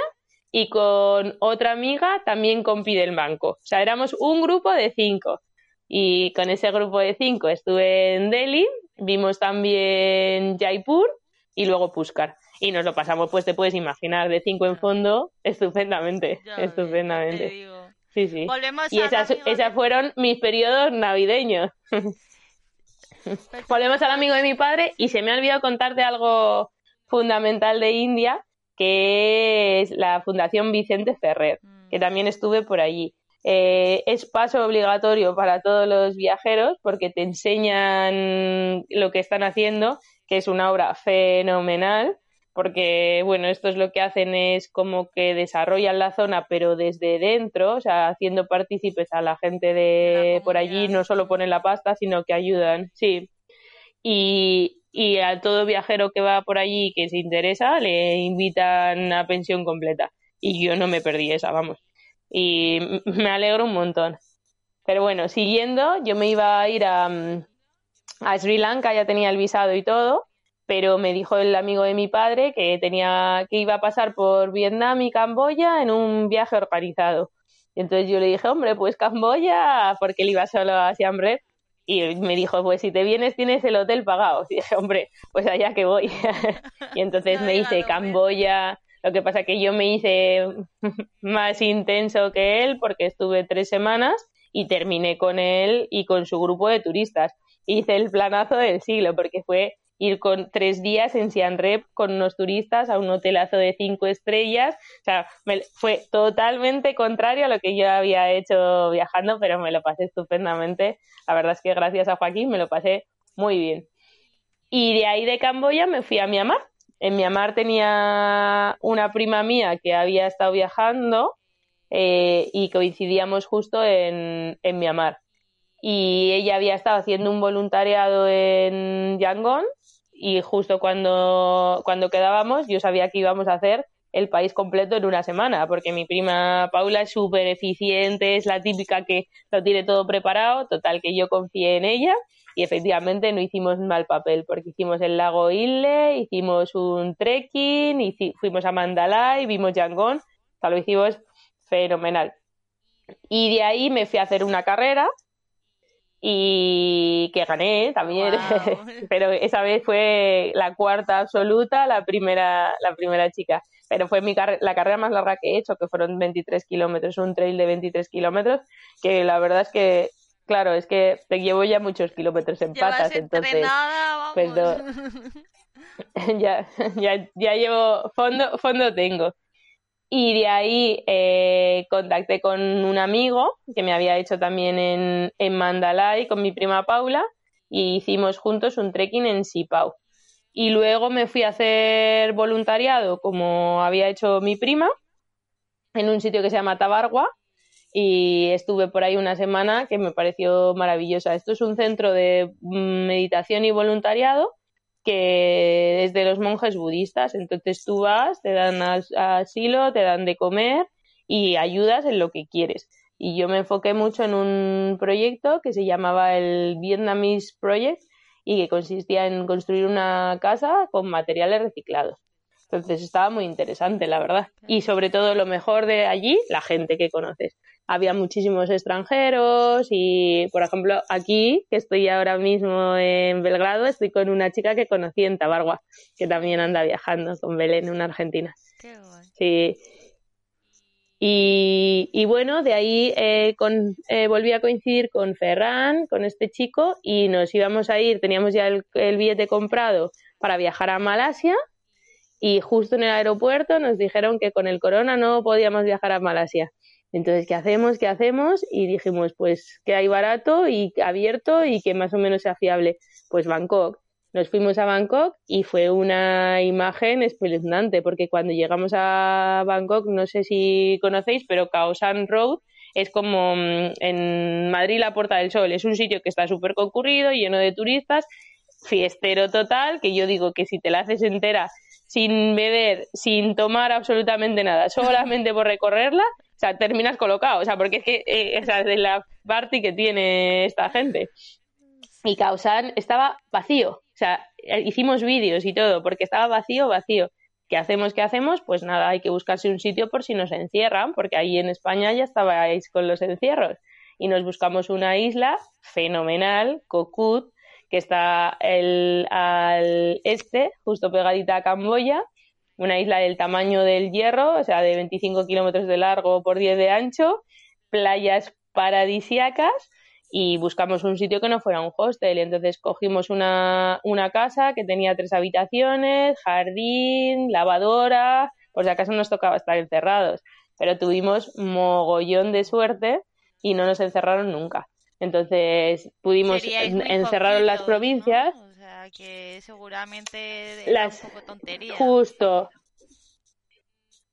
y con otra amiga también con del Banco. O sea, éramos un grupo de cinco. Y con ese grupo de cinco estuve en Delhi, vimos también Jaipur y luego Pushkar. Y nos lo pasamos, pues te puedes imaginar, de cinco en fondo, estupendamente, estupendamente. Sí, sí. y esas, esas fueron mis periodos navideños. Volvemos al amigo de mi padre y se me ha olvidado contarte algo fundamental de India, que es la Fundación Vicente Ferrer, que mm. también estuve por allí. Eh, es paso obligatorio para todos los viajeros porque te enseñan lo que están haciendo, que es una obra fenomenal porque bueno, esto es lo que hacen es como que desarrollan la zona, pero desde dentro, o sea, haciendo partícipes a la gente de por allí, no solo ponen la pasta, sino que ayudan, sí. Y, y a todo viajero que va por allí que se interesa, le invitan a pensión completa. Y yo no me perdí esa, vamos. Y me alegro un montón. Pero bueno, siguiendo, yo me iba a ir a, a Sri Lanka, ya tenía el visado y todo pero me dijo el amigo de mi padre que tenía que iba a pasar por Vietnam y Camboya en un viaje organizado. Y entonces yo le dije, hombre, pues Camboya, porque él iba solo a Reap. Y me dijo, pues si te vienes tienes el hotel pagado. Y dije, hombre, pues allá que voy. y entonces me hice Camboya. Lo que pasa que yo me hice más intenso que él porque estuve tres semanas y terminé con él y con su grupo de turistas. Hice el planazo del siglo porque fue ir con tres días en Siem Reap con unos turistas a un hotelazo de cinco estrellas. O sea, fue totalmente contrario a lo que yo había hecho viajando, pero me lo pasé estupendamente. La verdad es que gracias a Joaquín me lo pasé muy bien. Y de ahí de Camboya me fui a Myanmar. En Myanmar tenía una prima mía que había estado viajando eh, y coincidíamos justo en, en Myanmar y ella había estado haciendo un voluntariado en Yangon y justo cuando, cuando quedábamos yo sabía que íbamos a hacer el país completo en una semana, porque mi prima Paula es súper eficiente, es la típica que lo tiene todo preparado, total que yo confié en ella y efectivamente no hicimos mal papel, porque hicimos el lago Ille, hicimos un trekking, fuimos a Mandalay, vimos Yangon, o sea, lo hicimos fenomenal. Y de ahí me fui a hacer una carrera y que gané también, pero esa vez fue la cuarta absoluta, la primera, la primera chica. Pero fue mi la carrera más larga que he hecho, que fueron 23 kilómetros, un trail de 23 kilómetros, que la verdad es que, claro, es que te llevo ya muchos kilómetros en patas, entonces, pues ya, ya, ya llevo, fondo, fondo tengo. Y de ahí eh, contacté con un amigo que me había hecho también en, en Mandalay con mi prima Paula y hicimos juntos un trekking en Sipau. Y luego me fui a hacer voluntariado como había hecho mi prima en un sitio que se llama Tabargua y estuve por ahí una semana que me pareció maravillosa. Esto es un centro de meditación y voluntariado que es de los monjes budistas. Entonces tú vas, te dan asilo, te dan de comer y ayudas en lo que quieres. Y yo me enfoqué mucho en un proyecto que se llamaba el Vietnamese Project y que consistía en construir una casa con materiales reciclados. Entonces estaba muy interesante, la verdad. Y sobre todo lo mejor de allí, la gente que conoces. Había muchísimos extranjeros y, por ejemplo, aquí, que estoy ahora mismo en Belgrado, estoy con una chica que conocí en Tabargua, que también anda viajando con Belén, una argentina. Qué Sí. Y, bueno, de ahí eh, con, eh, volví a coincidir con Ferran, con este chico, y nos íbamos a ir, teníamos ya el, el billete comprado para viajar a Malasia y justo en el aeropuerto nos dijeron que con el corona no podíamos viajar a Malasia. Entonces, ¿qué hacemos? ¿Qué hacemos? Y dijimos, pues, que hay barato y abierto y que más o menos sea fiable. Pues Bangkok. Nos fuimos a Bangkok y fue una imagen espeluznante, porque cuando llegamos a Bangkok, no sé si conocéis, pero Khao San Road es como mm, en Madrid la Puerta del Sol. Es un sitio que está súper concurrido, lleno de turistas, fiestero total, que yo digo que si te la haces entera sin beber, sin tomar absolutamente nada, solamente por recorrerla, o sea, terminas colocado, o sea, porque es que eh, esa es la party que tiene esta gente. Y Causan estaba vacío, o sea, hicimos vídeos y todo, porque estaba vacío, vacío. ¿Qué hacemos? ¿Qué hacemos? Pues nada, hay que buscarse un sitio por si nos encierran, porque ahí en España ya estabais con los encierros. Y nos buscamos una isla fenomenal, Cocut, que está al este, justo pegadita a Camboya, una isla del tamaño del hierro, o sea, de 25 kilómetros de largo por 10 de ancho, playas paradisiacas y buscamos un sitio que no fuera un hostel. Entonces cogimos una, una casa que tenía tres habitaciones, jardín, lavadora, por si acaso nos tocaba estar encerrados. Pero tuvimos mogollón de suerte y no nos encerraron nunca. Entonces pudimos encerrar las provincias. O sea, que seguramente las, un poco tontería. Justo.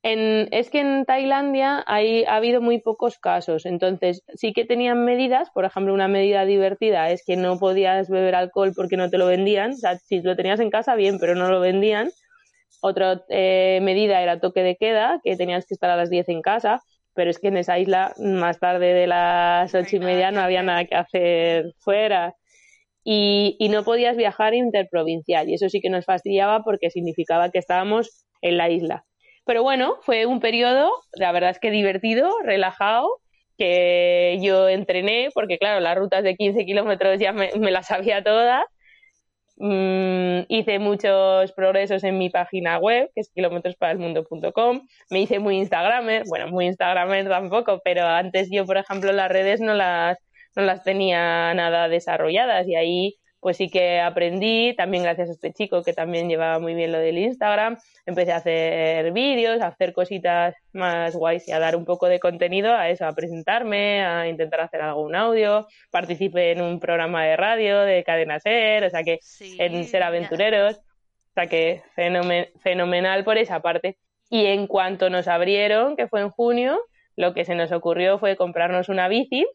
En, es que en Tailandia hay, ha habido muy pocos casos, entonces sí que tenían medidas, por ejemplo, una medida divertida es que no podías beber alcohol porque no te lo vendían, o sea, si lo tenías en casa bien, pero no lo vendían. Otra eh, medida era toque de queda, que tenías que estar a las 10 en casa, pero es que en esa isla más tarde de las ocho y media no había nada que hacer fuera y, y no podías viajar interprovincial y eso sí que nos fastidiaba porque significaba que estábamos en la isla. Pero bueno, fue un periodo, la verdad es que divertido, relajado, que yo entrené, porque claro, las rutas de 15 kilómetros ya me, me las sabía todas Mm, hice muchos progresos en mi página web, que es kilometrosparalmundo.com. Me hice muy Instagramer, bueno, muy Instagramer tampoco, pero antes yo, por ejemplo, las redes no las, no las tenía nada desarrolladas y ahí pues sí que aprendí, también gracias a este chico que también llevaba muy bien lo del Instagram, empecé a hacer vídeos, a hacer cositas más guays y a dar un poco de contenido a eso, a presentarme, a intentar hacer algún audio, participé en un programa de radio de Cadena Ser, o sea que en Ser Aventureros, o sea que fenomenal por esa parte. Y en cuanto nos abrieron, que fue en junio, lo que se nos ocurrió fue comprarnos una bici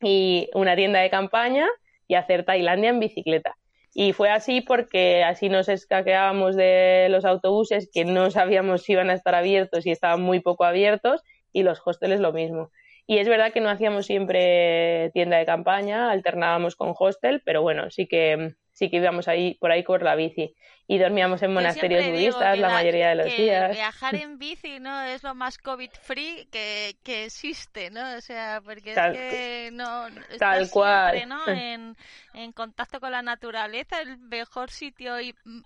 y una tienda de campaña y hacer Tailandia en bicicleta. Y fue así porque así nos escaqueábamos de los autobuses que no sabíamos si iban a estar abiertos y estaban muy poco abiertos y los hosteles lo mismo. Y es verdad que no hacíamos siempre tienda de campaña, alternábamos con hostel, pero bueno, sí que sí que íbamos ahí por ahí con la bici y dormíamos en monasterios budistas la, mayoría de los días. Viajar en bici, ¿no? Es lo más covid free que, que existe, ¿no? O sea, porque es que no tal cual. ¿no? En, en contacto con la naturaleza, el mejor sitio y mm,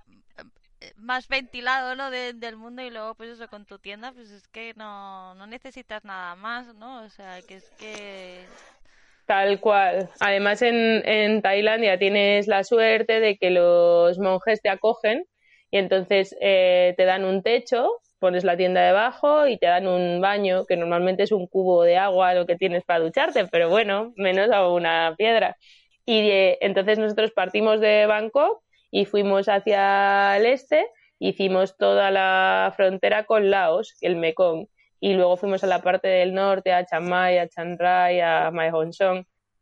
más ventilado ¿no? del mundo y luego pues eso con tu tienda pues es que no, no necesitas nada más no o sea que es que Tal cual. Además, en, en Tailandia tienes la suerte de que los monjes te acogen y entonces eh, te dan un techo, pones la tienda debajo y te dan un baño, que normalmente es un cubo de agua lo que tienes para ducharte, pero bueno, menos a una piedra. Y entonces nosotros partimos de Bangkok y fuimos hacia el este, hicimos toda la frontera con Laos, el Mekong y luego fuimos a la parte del norte, a Chiang Mai, a Chiang Rai, a Mae Hong Son.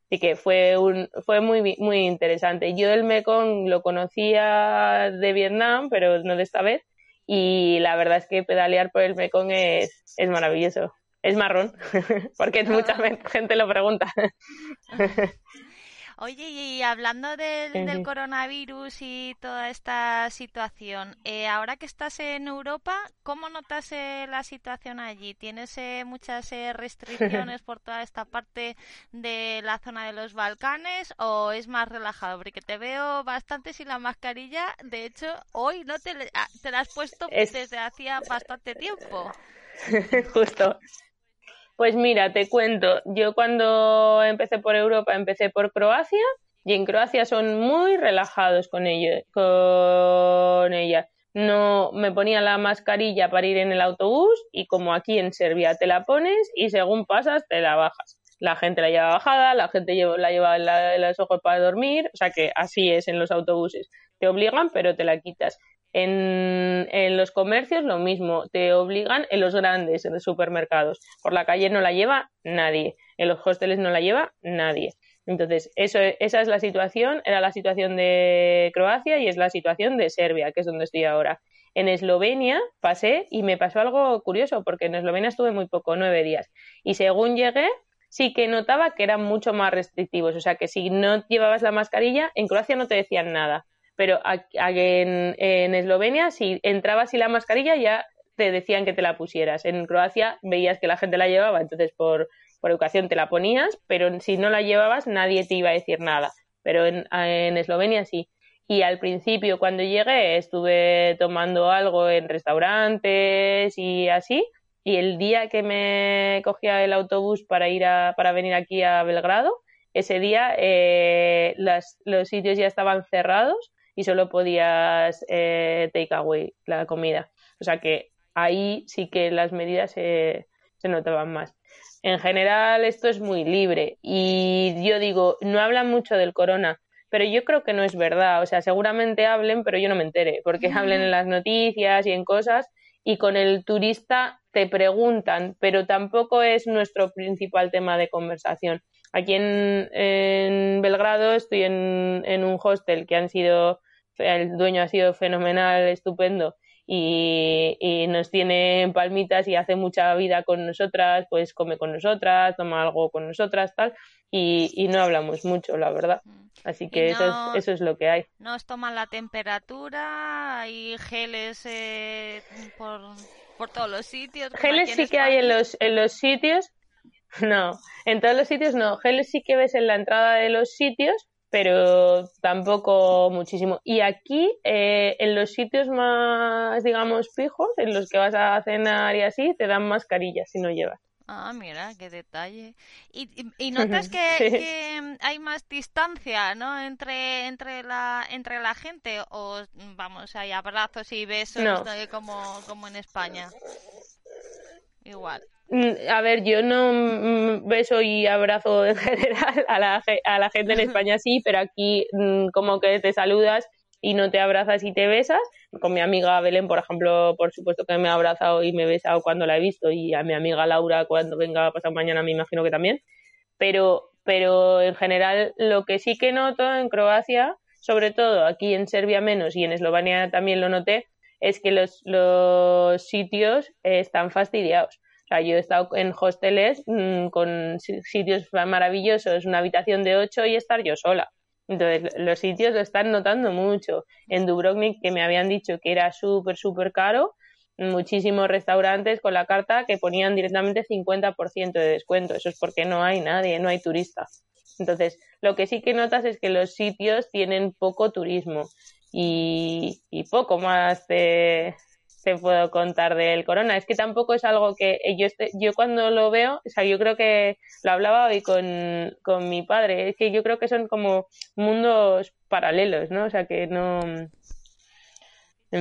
Así que fue, un, fue muy, muy interesante. Yo el Mekong lo conocía de Vietnam, pero no de esta vez. Y la verdad es que pedalear por el Mekong es, es maravilloso. Es marrón, porque mucha gente lo pregunta. Oye, y hablando del, coronavirus y toda esta situación, eh, ahora que estás en Europa, ¿cómo notas eh, la situación allí? ¿Tienes eh, muchas restricciones por toda esta parte de la zona de los Balcanes o es más relajado? Porque te veo bastante sin la mascarilla. De hecho, hoy no te, ah, te la has puesto desde hacía bastante tiempo. Justo. Pues mira, te cuento, yo cuando empecé por Europa empecé por Croacia y en Croacia son muy relajados con ella, con ella. No me ponía la mascarilla para ir en el autobús y como aquí en Serbia te la pones y según pasas te la bajas. La gente la lleva bajada, la gente la lleva en, los ojos para dormir, o sea que así es en los autobuses. Te obligan pero te la quitas. En, los comercios lo mismo, te obligan en los grandes, en los supermercados. Por la calle no la lleva nadie, en los hosteles no la lleva nadie. Entonces, eso, esa es la situación, era la situación de Croacia y es la situación de Serbia, que es donde estoy ahora. En Eslovenia pasé y me pasó algo curioso, porque en Eslovenia estuve muy poco, nueve días. Y según llegué, sí que notaba que eran mucho más restrictivos. O sea, que si no llevabas la mascarilla, en Croacia no te decían nada pero en, en Eslovenia si entrabas sin la mascarilla ya te decían que te la pusieras. En Croacia veías que la gente la llevaba, entonces por, educación te la ponías, pero si no la llevabas nadie te iba a decir nada. Pero en, en Eslovenia sí. Y al principio, cuando llegué, estuve tomando algo en restaurantes y así. Y el día que me cogía el autobús para ir a, para venir aquí a Belgrado, ese día eh, los sitios ya estaban cerrados y solo podías eh, take away la comida. O sea que ahí sí que las medidas se, se notaban más. En general esto es muy libre y yo digo, no hablan mucho del corona, pero yo creo que no es verdad. O sea, seguramente hablen, pero yo no me entere, porque hablen en las noticias y en cosas y con el turista te preguntan, pero tampoco es nuestro principal tema de conversación. Aquí en, en Belgrado estoy en, en, un hostel que han sido el dueño ha sido fenomenal, estupendo y, y, nos tiene palmitas y hace mucha vida con nosotras, pues come con nosotras, toma algo con nosotras, tal, y, y no hablamos mucho, la verdad. Mm. Así que eso, es, eso es lo que hay. ¿Nos toman la temperatura? ¿Hay geles eh, por, por todos los sitios? Geles sí que hay en los, en los sitios. No, en todos los sitios no. Geles sí que ves en la entrada de los sitios, pero tampoco muchísimo. Y aquí, eh, en los sitios más, digamos, fijos, en los que vas a cenar y así, te dan mascarillas si no llevas. Ah, mira, qué detalle. ¿Y, y, notas que, hay más distancia, ¿no? Entre, entre, la, entre la gente o, vamos, hay abrazos y besos como, como en España? Igual. Mm, a ver, yo no mm, beso y abrazo en general a la, a la gente en España sí, pero aquí mm, como que te saludas y no te abrazas y te besas. Con mi amiga Belén, por ejemplo, por supuesto que me ha abrazado y me he besado cuando la he visto y a mi amiga Laura cuando venga a pasar mañana me imagino que también. Pero, pero en general lo que sí que noto en Croacia, sobre todo aquí en Serbia menos y en Eslovenia también lo noté, es que los, los sitios están fastidiados yo he estado en hosteles mm, con sitios maravillosos, una habitación de ocho y estar yo sola. Entonces, los sitios lo están notando mucho. En Dubrovnik, que me habían dicho que era súper, súper caro, muchísimos restaurantes con la carta que ponían directamente 50% de descuento. Eso es porque no hay nadie, no hay turistas. Entonces, lo que sí que notas es que los sitios tienen poco turismo y, y poco más de, te puedo contar del corona. Es que tampoco es algo que yo, este, yo cuando lo veo, o sea, yo creo que lo hablaba hoy con, con mi padre, es que yo creo que son como mundos paralelos, ¿no? O sea, que no,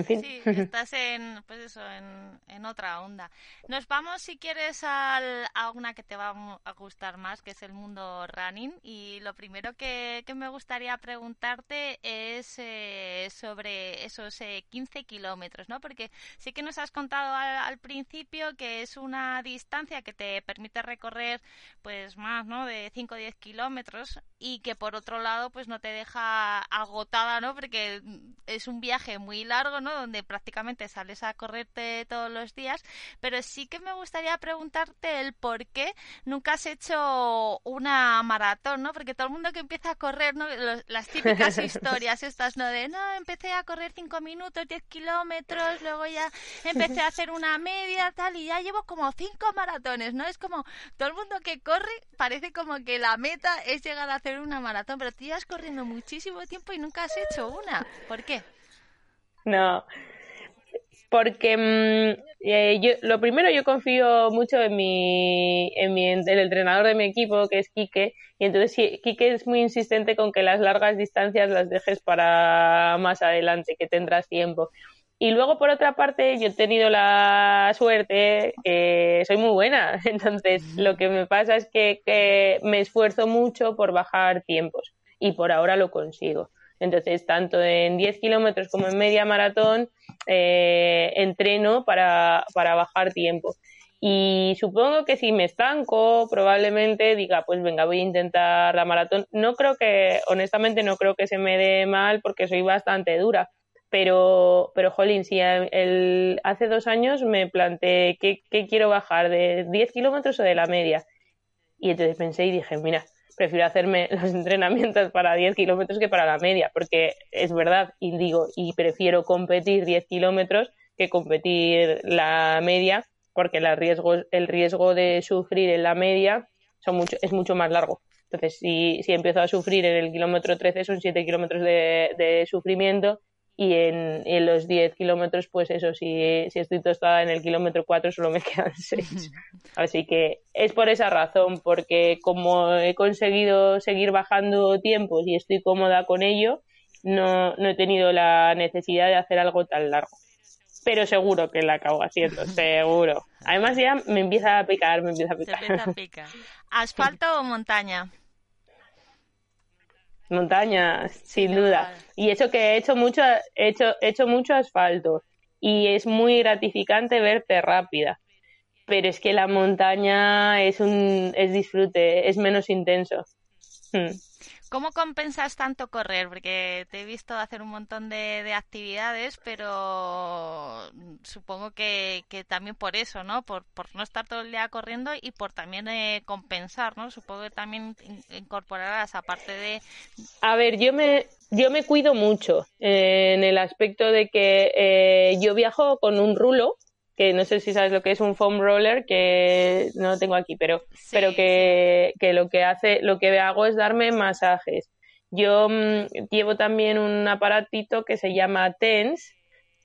Sí, estás en, pues eso, en, en otra onda. Nos vamos, si quieres, al, a una que te va a gustar más, que es el mundo running. Y lo primero que, que me gustaría preguntarte es eh, sobre esos 15 eh, kilómetros, ¿no? Porque sí que nos has contado al, principio que es una distancia que te permite recorrer, pues más, ¿no? De 5 o 10 kilómetros y que por otro lado, pues no te deja agotada, ¿no? Porque es un viaje muy largo, donde prácticamente sales a correrte todos los días, pero sí que me gustaría preguntarte el por qué nunca has hecho una maratón, ¿no? Porque todo el mundo que empieza a correr, ¿no? Las típicas historias estas, ¿no? De, no, empecé a correr 5 minutos, 10 kilómetros, luego ya empecé a hacer una media, tal, y ya llevo como 5 maratones, ¿no? Es como, todo el mundo que corre parece como que la meta es llegar a hacer una maratón, pero tú llevas corriendo muchísimo tiempo y nunca has hecho una. ¿Por qué? No, porque mm, eh, yo, lo primero yo confío mucho en mi, en mi el entrenador de mi equipo que es Quique y entonces Quique es muy insistente con que las largas distancias las dejes para más adelante que tendrás tiempo. Y luego por otra parte yo he tenido la suerte que soy muy buena. Entonces lo que me pasa es que, que me esfuerzo mucho por bajar tiempos y por ahora lo consigo entonces, tanto en 10 kilómetros como en media maratón, eh, entreno para, para bajar tiempo. Y supongo que si me estanco, probablemente diga, pues venga, voy a intentar la maratón. No creo que, honestamente, no creo que se me dé mal porque soy bastante dura. Pero, pero jolín, si el, hace dos años me planteé qué, qué quiero bajar, de 10 kilómetros o de la media. Y entonces pensé y dije, mira, prefiero hacerme los entrenamientos para 10 kilómetros que para la media, porque es verdad, y digo, y prefiero competir 10 kilómetros que competir la media, porque el riesgo, el riesgo de sufrir en la media son mucho, es mucho más largo. Entonces, si, si empiezo a sufrir en el kilómetro 13, son 7 kilómetros de, de sufrimiento y en, en los 10 kilómetros, pues eso, si, si estoy tostada en el kilómetro 4 solo me quedan 6. Así que es por esa razón, porque como he conseguido seguir bajando tiempos y estoy cómoda con ello, no, no he tenido la necesidad de hacer algo tan largo. Pero seguro que la acabo haciendo, seguro. Además ya me empieza a picar, me empieza a picar. ¿Asfalto o montaña? Montañas, sin duda. Y eso que he hecho mucho, he hecho, he hecho mucho asfalto y es muy gratificante verte rápida. Pero es que la montaña es un es disfrute, es menos intenso. Hmm. ¿Cómo compensas tanto correr? Porque te he visto hacer un montón de, actividades, pero supongo que, también por eso, ¿no? Por, no estar todo el día corriendo y por también eh, compensar, ¿no? Supongo que también incorporarás, aparte de... A ver, yo me, yo me cuido mucho eh, en el aspecto de que eh, yo viajo con un rulo que no sé si sabes lo que es un foam roller, que no lo tengo aquí, pero, pero que, que, lo que hace, lo que hago es darme masajes. Yo mm, llevo también un aparatito que se llama TENS,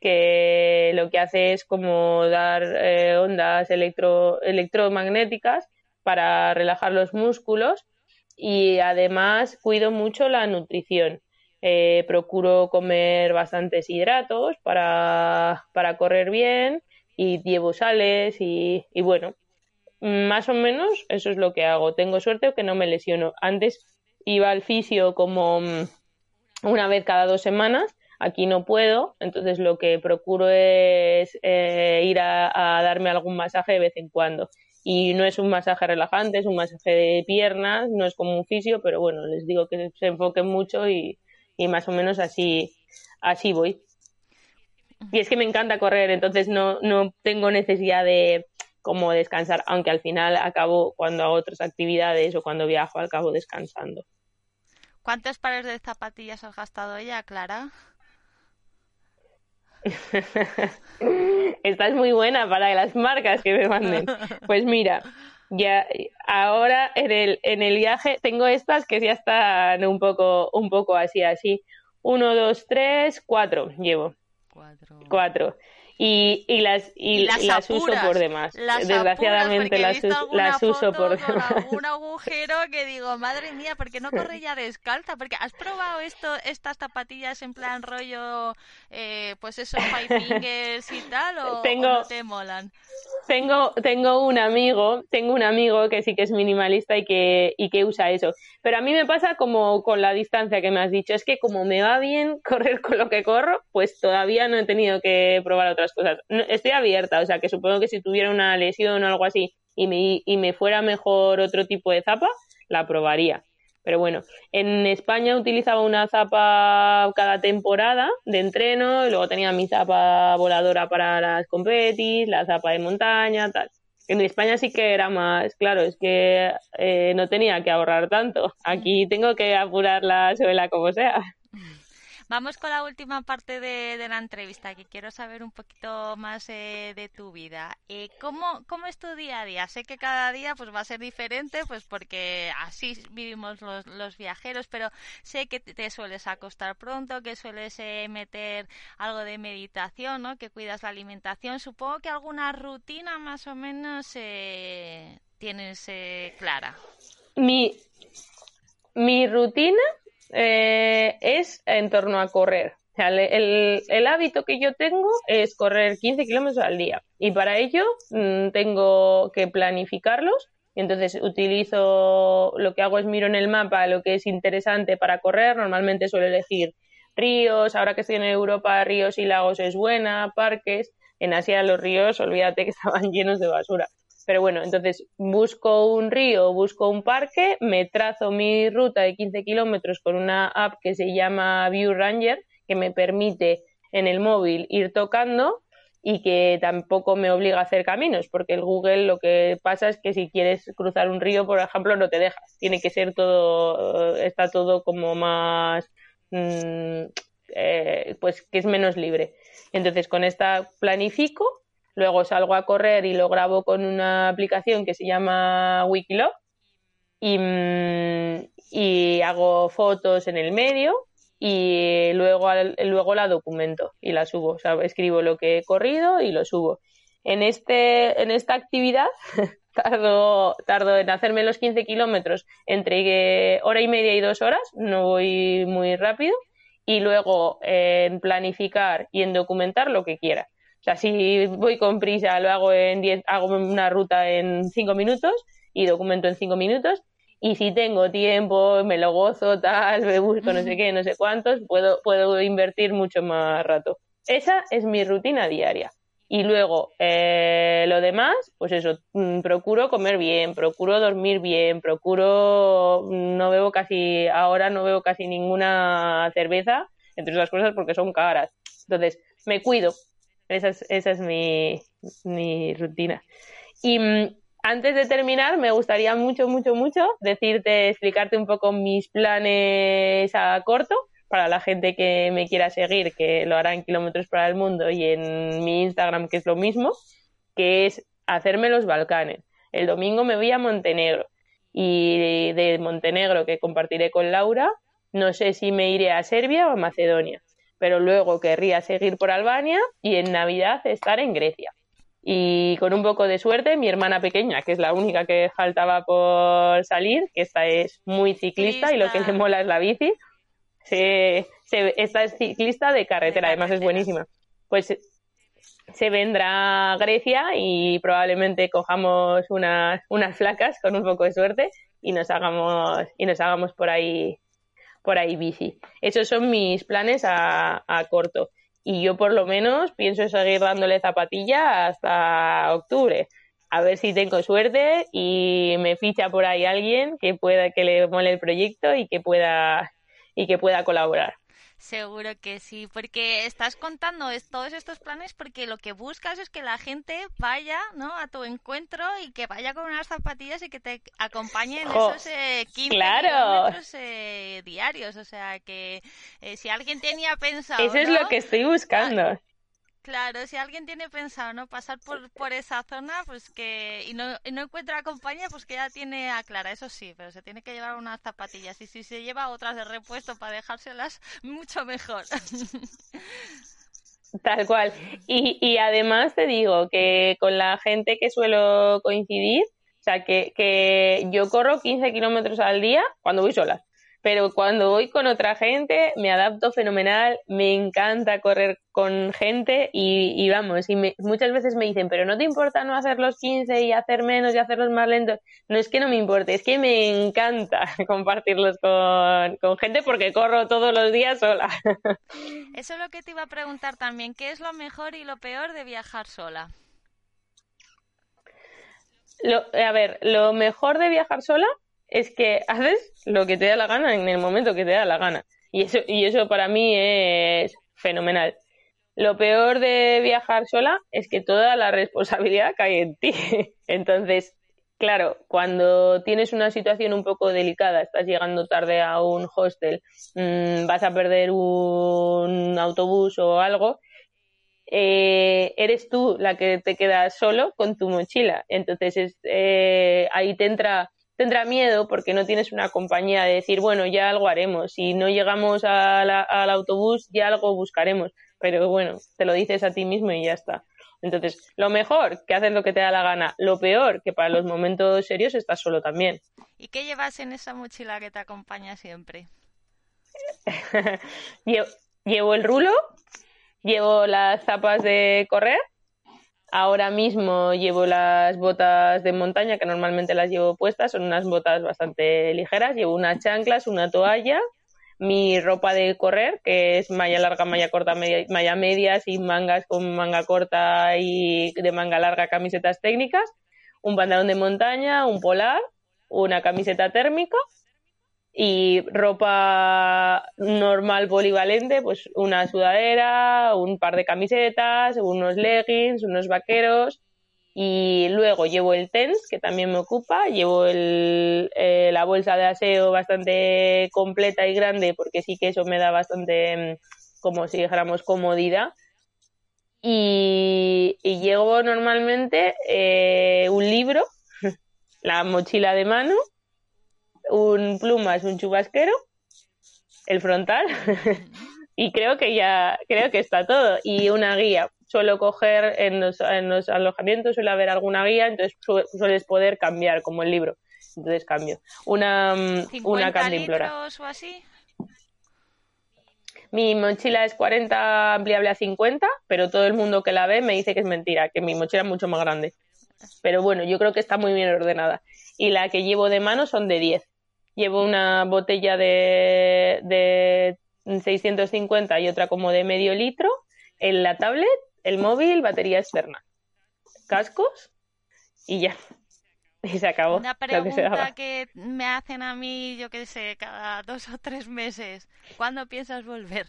que lo que hace es como dar eh, ondas electro, electromagnéticas para relajar los músculos y además cuido mucho la nutrición. Eh, procuro comer bastantes hidratos para, para correr bien y llevo sales y, y bueno, más o menos eso es lo que hago. Tengo suerte que no me lesiono. Antes iba al fisio como mm, una vez cada dos semanas. Aquí no puedo, entonces lo que procuro es eh, ir a, darme algún masaje de vez en cuando. Y no es un masaje relajante, es un masaje de piernas, no es como un fisio, pero bueno, les digo que se enfoquen mucho y, y más o menos así, así voy. Y es que me encanta correr, entonces no, no tengo necesidad de como descansar, aunque al final acabo cuando hago otras actividades o cuando viajo acabo descansando. ¿Cuántos pares de zapatillas has gastado ella, Clara? Esta es muy buena para las marcas que me manden. Pues mira, ya ahora en el, en el viaje tengo estas que ya están un poco, un poco así, así. Uno, dos, tres, cuatro llevo. Cuatro. Y, y las y, las, uso por demás. Desgraciadamente las, las uso por demás. Un agujero que digo, madre mía, ¿por qué no corre ya descalza? Porque has probado esto, estas zapatillas en plan rollo, eh, pues esos five fingers y tal, o, no te molan. Tengo, tengo un amigo, tengo un amigo que sí que es minimalista y que, y que usa eso. Pero a mí me pasa como con la distancia que me has dicho, es que como me va bien correr con lo que corro, pues todavía no he tenido que probar otras cosas. estoy abierta, o sea que supongo que si tuviera una lesión o algo así y me, y me fuera mejor otro tipo de zapa, la probaría. Pero bueno, en España utilizaba una zapa cada temporada de entreno y luego tenía mi zapa voladora para las competis, la zapa de montaña, tal. En España sí que era más, claro, es que eh, no tenía que ahorrar tanto. Aquí tengo que apurar la suela como sea. Vamos con la última parte de, la entrevista, que quiero saber un poquito más eh, de tu vida. Eh, ¿cómo, ¿Cómo es tu día a día? Sé que cada día pues va a ser diferente, pues porque así vivimos los, los viajeros, pero sé que te sueles acostar pronto, que sueles eh, meter algo de meditación, ¿no? Que cuidas la alimentación. Supongo que alguna rutina más o menos tienes clara. Mi, mi rutina eh, es en torno a correr. el, hábito que yo tengo es correr 15 kilómetros al día y para ello mm, tengo que planificarlos. Entonces utilizo, lo que hago es miro en el mapa lo que es interesante para correr. Normalmente suelo elegir ríos, ahora que estoy en Europa, ríos y lagos es buena, parques. En Asia los ríos, olvídate que estaban llenos de basura. Pero bueno, entonces busco un río, busco un parque, me trazo mi ruta de 15 kilómetros con una app que se llama View Ranger, que me permite en el móvil ir tocando y que tampoco me obliga a hacer caminos, porque el Google lo que pasa es que si quieres cruzar un río, por ejemplo, no te deja. Tiene que ser todo, está todo como más, mm, eh, pues que es menos libre. Entonces con esta planifico Luego salgo a correr y lo grabo con una aplicación que se llama Wikilog y, mm, y hago fotos en el medio y luego, luego la documento y la subo. Escribo lo que he corrido y lo subo. En, este, en esta actividad tardo, tardo en hacerme los 15 kilómetros entre hora y media y dos horas, no voy muy rápido, y luego en planificar y en documentar lo que quiera. Sea, si voy con prisa, lo hago en 10, hago una ruta en 5 minutos y documento en 5 minutos. Y si tengo tiempo, me lo gozo, tal, me busco no sé qué, no sé cuántos, puedo, puedo invertir mucho más rato. Esa es mi rutina diaria. Y luego, eh, lo demás, pues eso, mm, procuro comer bien, procuro dormir bien, procuro, no bebo casi, ahora no bebo casi ninguna cerveza, entre otras cosas porque son caras. Entonces, me cuido, esa es, esa es mi, mi rutina. Y mm, antes de terminar, me gustaría mucho, mucho, mucho decirte, explicarte un poco mis planes a corto para la gente que me quiera seguir, que lo hará en Kilómetros para el Mundo y en mi Instagram, que es lo mismo, que es hacerme los Balcanes. El domingo me voy a Montenegro y de Montenegro, que compartiré con Laura, no sé si me iré a Serbia o a Macedonia pero luego querría seguir por Albania y en Navidad estar en Grecia. Y con un poco de suerte, mi hermana pequeña, que es la única que faltaba por salir, que esta es muy ciclista y lo que le mola es la bici, se, esta es ciclista de carretera, además es buenísima. Pues se vendrá a Grecia y probablemente cojamos unas, unas flacas con un poco de suerte y nos hagamos, y nos hagamos por ahí por ahí bici. Esos son mis planes a, corto. Y yo por lo menos pienso seguir dándole zapatilla hasta octubre. A ver si tengo suerte y me ficha por ahí alguien que pueda, que le mole el proyecto y que pueda, y que pueda colaborar. Seguro que sí, porque estás contando todos estos planes porque lo que buscas es que la gente vaya ¿no? a tu encuentro y que vaya con unas zapatillas y que te acompañen en esos eh, 15 kilómetros eh, diarios. O sea, que eh, si alguien tenía pensado... Eso es lo que estoy buscando. Claro, si alguien tiene pensado no pasar por, por esa zona, pues que y no, y no encuentra compañía, pues que ya tiene a Clara, eso sí, pero se tiene que llevar unas zapatillas y si se lleva otras de repuesto para dejárselas, mucho mejor. Tal cual. Y, y además te digo que con la gente que suelo coincidir, o sea, que, que yo corro 15 kilómetros al día cuando voy sola pero cuando voy con otra gente me adapto fenomenal, me encanta correr con gente y, vamos, y muchas veces me dicen, pero no te importa no hacer los 15 y hacer menos y hacerlos más lentos. No es que no me importe, es que me encanta compartirlos con, con gente porque corro todos los días sola. Eso es lo que te iba a preguntar también, ¿qué es lo mejor y lo peor de viajar sola? Lo, a ver, lo mejor de viajar sola es que haces lo que te da la gana en el momento que te da la gana. Y eso, y eso para mí es fenomenal. Lo peor de viajar sola es que toda la responsabilidad cae en ti. Entonces, claro, cuando tienes una situación un poco delicada, estás llegando tarde a un hostel, mm, vas a perder un autobús o algo, eh, eres tú la que te quedas solo con tu mochila. Entonces, es, eh, ahí te entra tendrá miedo porque no tienes una compañía de decir, bueno, ya algo haremos. Si no llegamos al autobús, ya algo buscaremos. Pero bueno, te lo dices a ti mismo y ya está. Entonces, lo mejor, que haces lo que te da la gana. Lo peor, que para los momentos serios estás solo también. ¿Y qué llevas en esa mochila que te acompaña siempre? llevo el rulo, llevo las zapas de correr Ahora mismo llevo las botas de montaña, que normalmente las llevo puestas, son unas botas bastante ligeras. Llevo unas chanclas, una toalla, mi ropa de correr, que es malla larga, malla corta, malla media, sin mangas, con manga corta y de manga larga, camisetas técnicas, un pantalón de montaña, un polar, una camiseta térmica y ropa normal polivalente, pues una sudadera, un par de camisetas, unos leggings, unos vaqueros y luego llevo el TENS que también me ocupa, llevo el, eh, la bolsa de aseo bastante completa y grande porque sí que eso me da bastante, mm, como si dijéramos, comodidad. Y, llevo normalmente eh, un libro, la mochila de mano, un pluma es un chubasquero, el frontal, y creo que ya, creo que está todo. Y una guía. Suelo coger en los, en los alojamientos, suele haber alguna guía, entonces sueles poder cambiar como el libro. Entonces cambio. Una, mm, una cantimplora. o así? Mi mochila es 40 ampliable a 50, pero todo el mundo que la ve me dice que es mentira, que mi mochila es mucho más grande. Pero bueno, yo creo que está muy bien ordenada. Y la que llevo de mano son de 10 llevo una botella de, de 650 y otra como de medio litro, en la tablet, el móvil, batería externa, cascos y ya. Y se acabó. Una pregunta que, me hacen a mí, yo qué sé, cada dos o tres meses. ¿Cuándo piensas volver?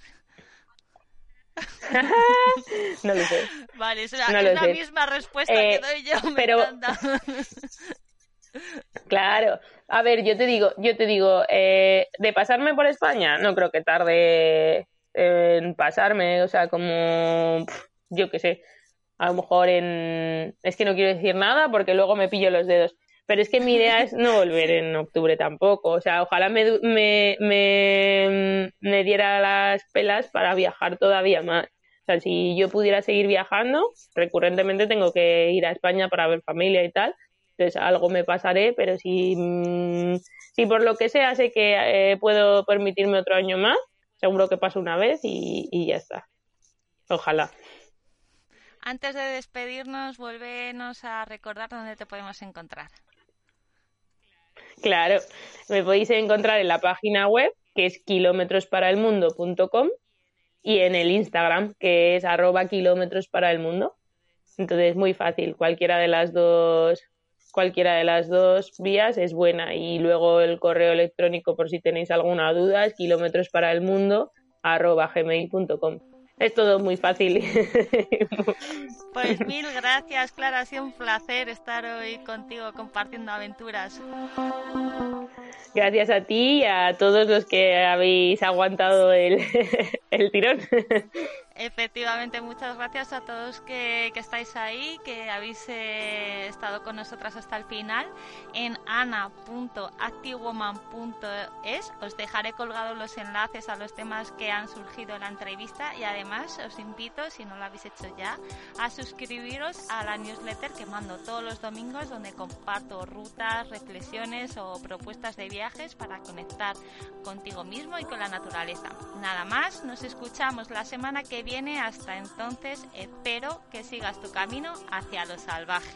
no lo sé. Vale, es, la, misma respuesta que eh, doy yo. Me pero, Claro, a ver, yo te digo, yo te digo, eh, de pasarme por España, no creo que tarde en pasarme, o sea, como, yo qué sé, a lo mejor en, es que no quiero decir nada porque luego me pillo los dedos, pero es que mi idea es no volver en octubre tampoco, o sea, ojalá me, me, me, me diera las pelas para viajar todavía más. O sea, si yo pudiera seguir viajando, recurrentemente tengo que ir a España para ver familia y tal, entonces algo me pasaré, pero si, mm, si por lo que sea sé que eh, puedo permitirme otro año más, seguro que paso una vez y, ya está. Ojalá. Antes de despedirnos, vuélvenos a recordar dónde te podemos encontrar. Claro, me podéis encontrar en la página web que es kilómetrosparaelmundo.com y en el Instagram que es arroba kilómetros para el mundo. Entonces, muy fácil, cualquiera de las dos cualquiera de las dos vías es buena. Y luego el correo electrónico, por si tenéis alguna duda, es kilómetros para el mundo gmail.com. Es todo muy fácil. Pues mil gracias, Clara. Ha sido un placer estar hoy contigo compartiendo aventuras. Gracias a ti y a todos los que habéis aguantado el, el tirón. Efectivamente, muchas gracias a todos que, estáis ahí, que habéis eh, estado con nosotras hasta el final. En ana.activewoman.es os dejaré colgados los enlaces a los temas que han surgido en la entrevista y además os invito, si no lo habéis hecho ya, a suscribiros a la newsletter que mando todos los domingos donde comparto rutas, reflexiones o propuestas de viajes para conectar contigo mismo y con la naturaleza. Nada más, nos escuchamos la semana que viene viene. Hasta entonces, espero que sigas tu camino hacia lo salvaje.